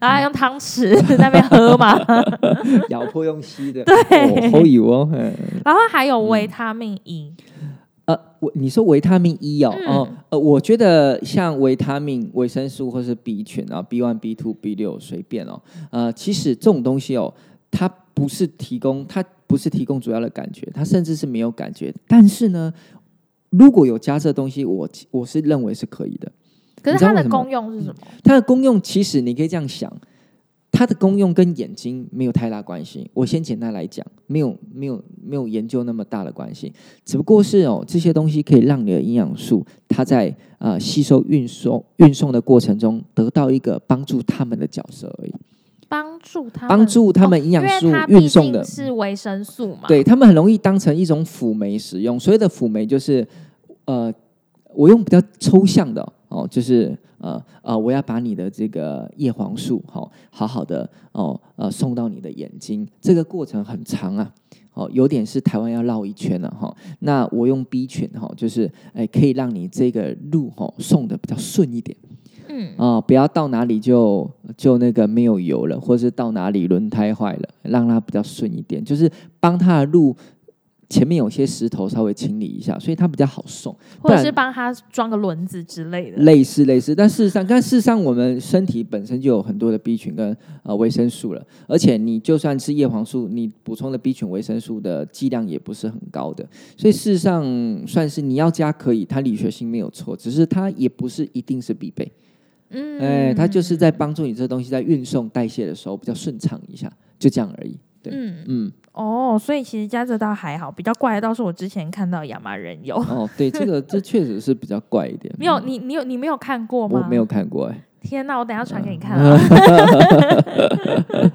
然 后用汤匙 在那边喝嘛，咬破用吸的。对，好油哦。嗯然后还有维他命 E，呃，我你说维他命 E 哦，嗯。哦，呃，我觉得像维他命、维生素或是 B 群啊，B one、B two、B 六随便哦，呃，其实这种东西哦，它不是提供，它不是提供主要的感觉，它甚至是没有感觉。但是呢，如果有加这东西，我我是认为是可以的。可是它的功用是什么？它的功用其实你可以这样想，它的功用跟眼睛没有太大关系。我先简单来讲，没有没有没有研究那么大的关系，只不过是哦，这些东西可以让你的营养素它在呃吸收运送运送的过程中得到一个帮助他们的角色而已，帮助他们帮助他们营养素运送的竟是维生素嘛，对他们很容易当成一种辅酶使用。所谓的辅酶就是，呃，我用比较抽象的哦，就是呃呃，我要把你的这个叶黄素好、好好的哦呃送到你的眼睛，这个过程很长啊。哦，有点是台湾要绕一圈了哈、那我用 B 群哈、就是哎，可以让你这个路哈、送的比较顺一点。嗯，啊、不要到哪里就就那个没有油了，或是到哪里轮胎坏了，让它比较顺一点，就是帮它的路前面有些石头稍微清理一下，所以它比较好送。或者是帮他装个轮子之类的。类似类似，但事实上，但事实上，我们身体本身就有很多的 B 群跟呃维生素了，而且你就算吃叶黄素，你补充的 B 群维生素的剂量也不是很高的，所以事实上算是你要加可以，它理学性没有错，只是它也不是一定是必备。嗯，哎，它就是在帮助你这东西在运送代谢的时候比较顺畅一下，就这样而已。对，嗯，嗯，哦，所以其实加这倒还好，比较怪的倒是我之前看到亚麻仁油。哦，对，这个这确实是比较怪一点。没有，嗯你你有你没有看过吗我吗？没有。看过哎。天哪，我等下传给你看嗯啊。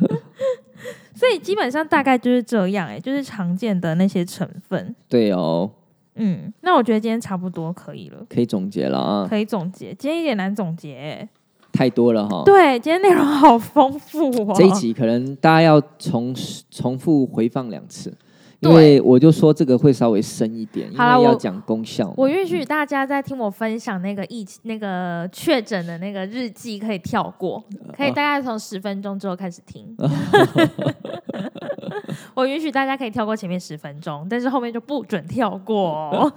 所以基本上大概就是这样、哎，就是常见的那些成分。对哦，嗯，那我觉得今天差不多可以了，可以总结了啊，可以总结。今天有点难总结、哎太多了哈。对，今天内容好丰富哦。这一集可能大家要重重复回放两次，因对为我就说这个会稍微深一点，因为要讲功效。我允许大家在听我分享那个疫那个确诊的那个日记，可以跳过，可以大概从十分钟之后开始听。我允许大家可以跳过前面十分钟，但是后面就不准跳过哦。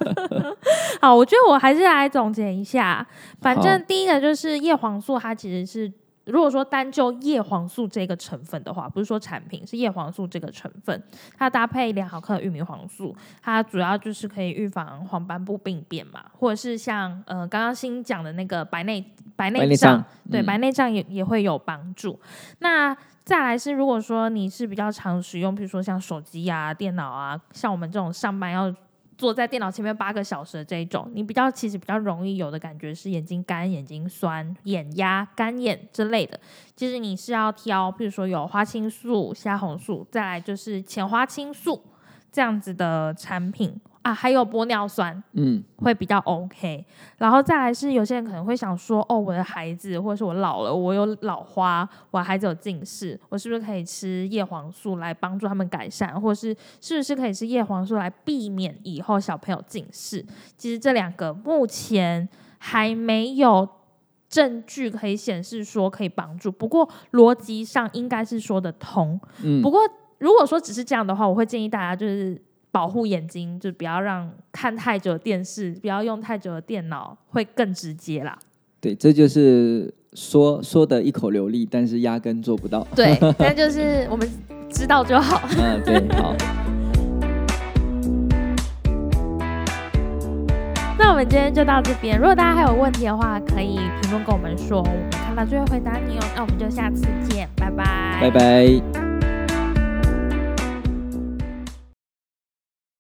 好，我觉得我还是来总结一下。反正第一个就是叶黄素，它其实是如果说单就叶黄素这个成分的话，不是说产品是叶黄素这个成分，它搭配两毫克的玉米黄素，它主要就是可以预防黄斑部病变嘛，或者是像呃刚刚新讲的那个白内白内障，对白内障也也会有帮助。那再来是，如果说你是比较常使用，比如说像手机啊、电脑啊，像我们这种上班要。坐在电脑前面八个小时的这一种，你比较其实比较容易有的感觉是眼睛干、眼睛酸、眼压、干眼之类的。其实你是要挑，比如说有花青素、虾红素，再来就是浅花青素这样子的产品。啊，还有玻尿酸，嗯，会比较 OK。然后再来是有些人可能会想说，哦，我的孩子或者是我老了，我有老花，我孩子有近视，我是不是可以吃叶黄素来帮助他们改善，或者是是不是可以吃叶黄素来避免以后小朋友近视？其实这两个目前还没有证据可以显示说可以帮助，不过逻辑上应该是说得通。嗯，不过如果说只是这样的话，我会建议大家就是。保护眼睛，就不要让看太久的电视，不要用太久的电脑，会更直接啦。对，这就是说说的一口流利，但是压根做不到。对，但就是我们知道就好。嗯，对，好。那我们今天就到这边。如果大家还有问题的话，可以评论跟我们说，我们看到就会回答你哦。那我们就下次见，拜拜，拜拜。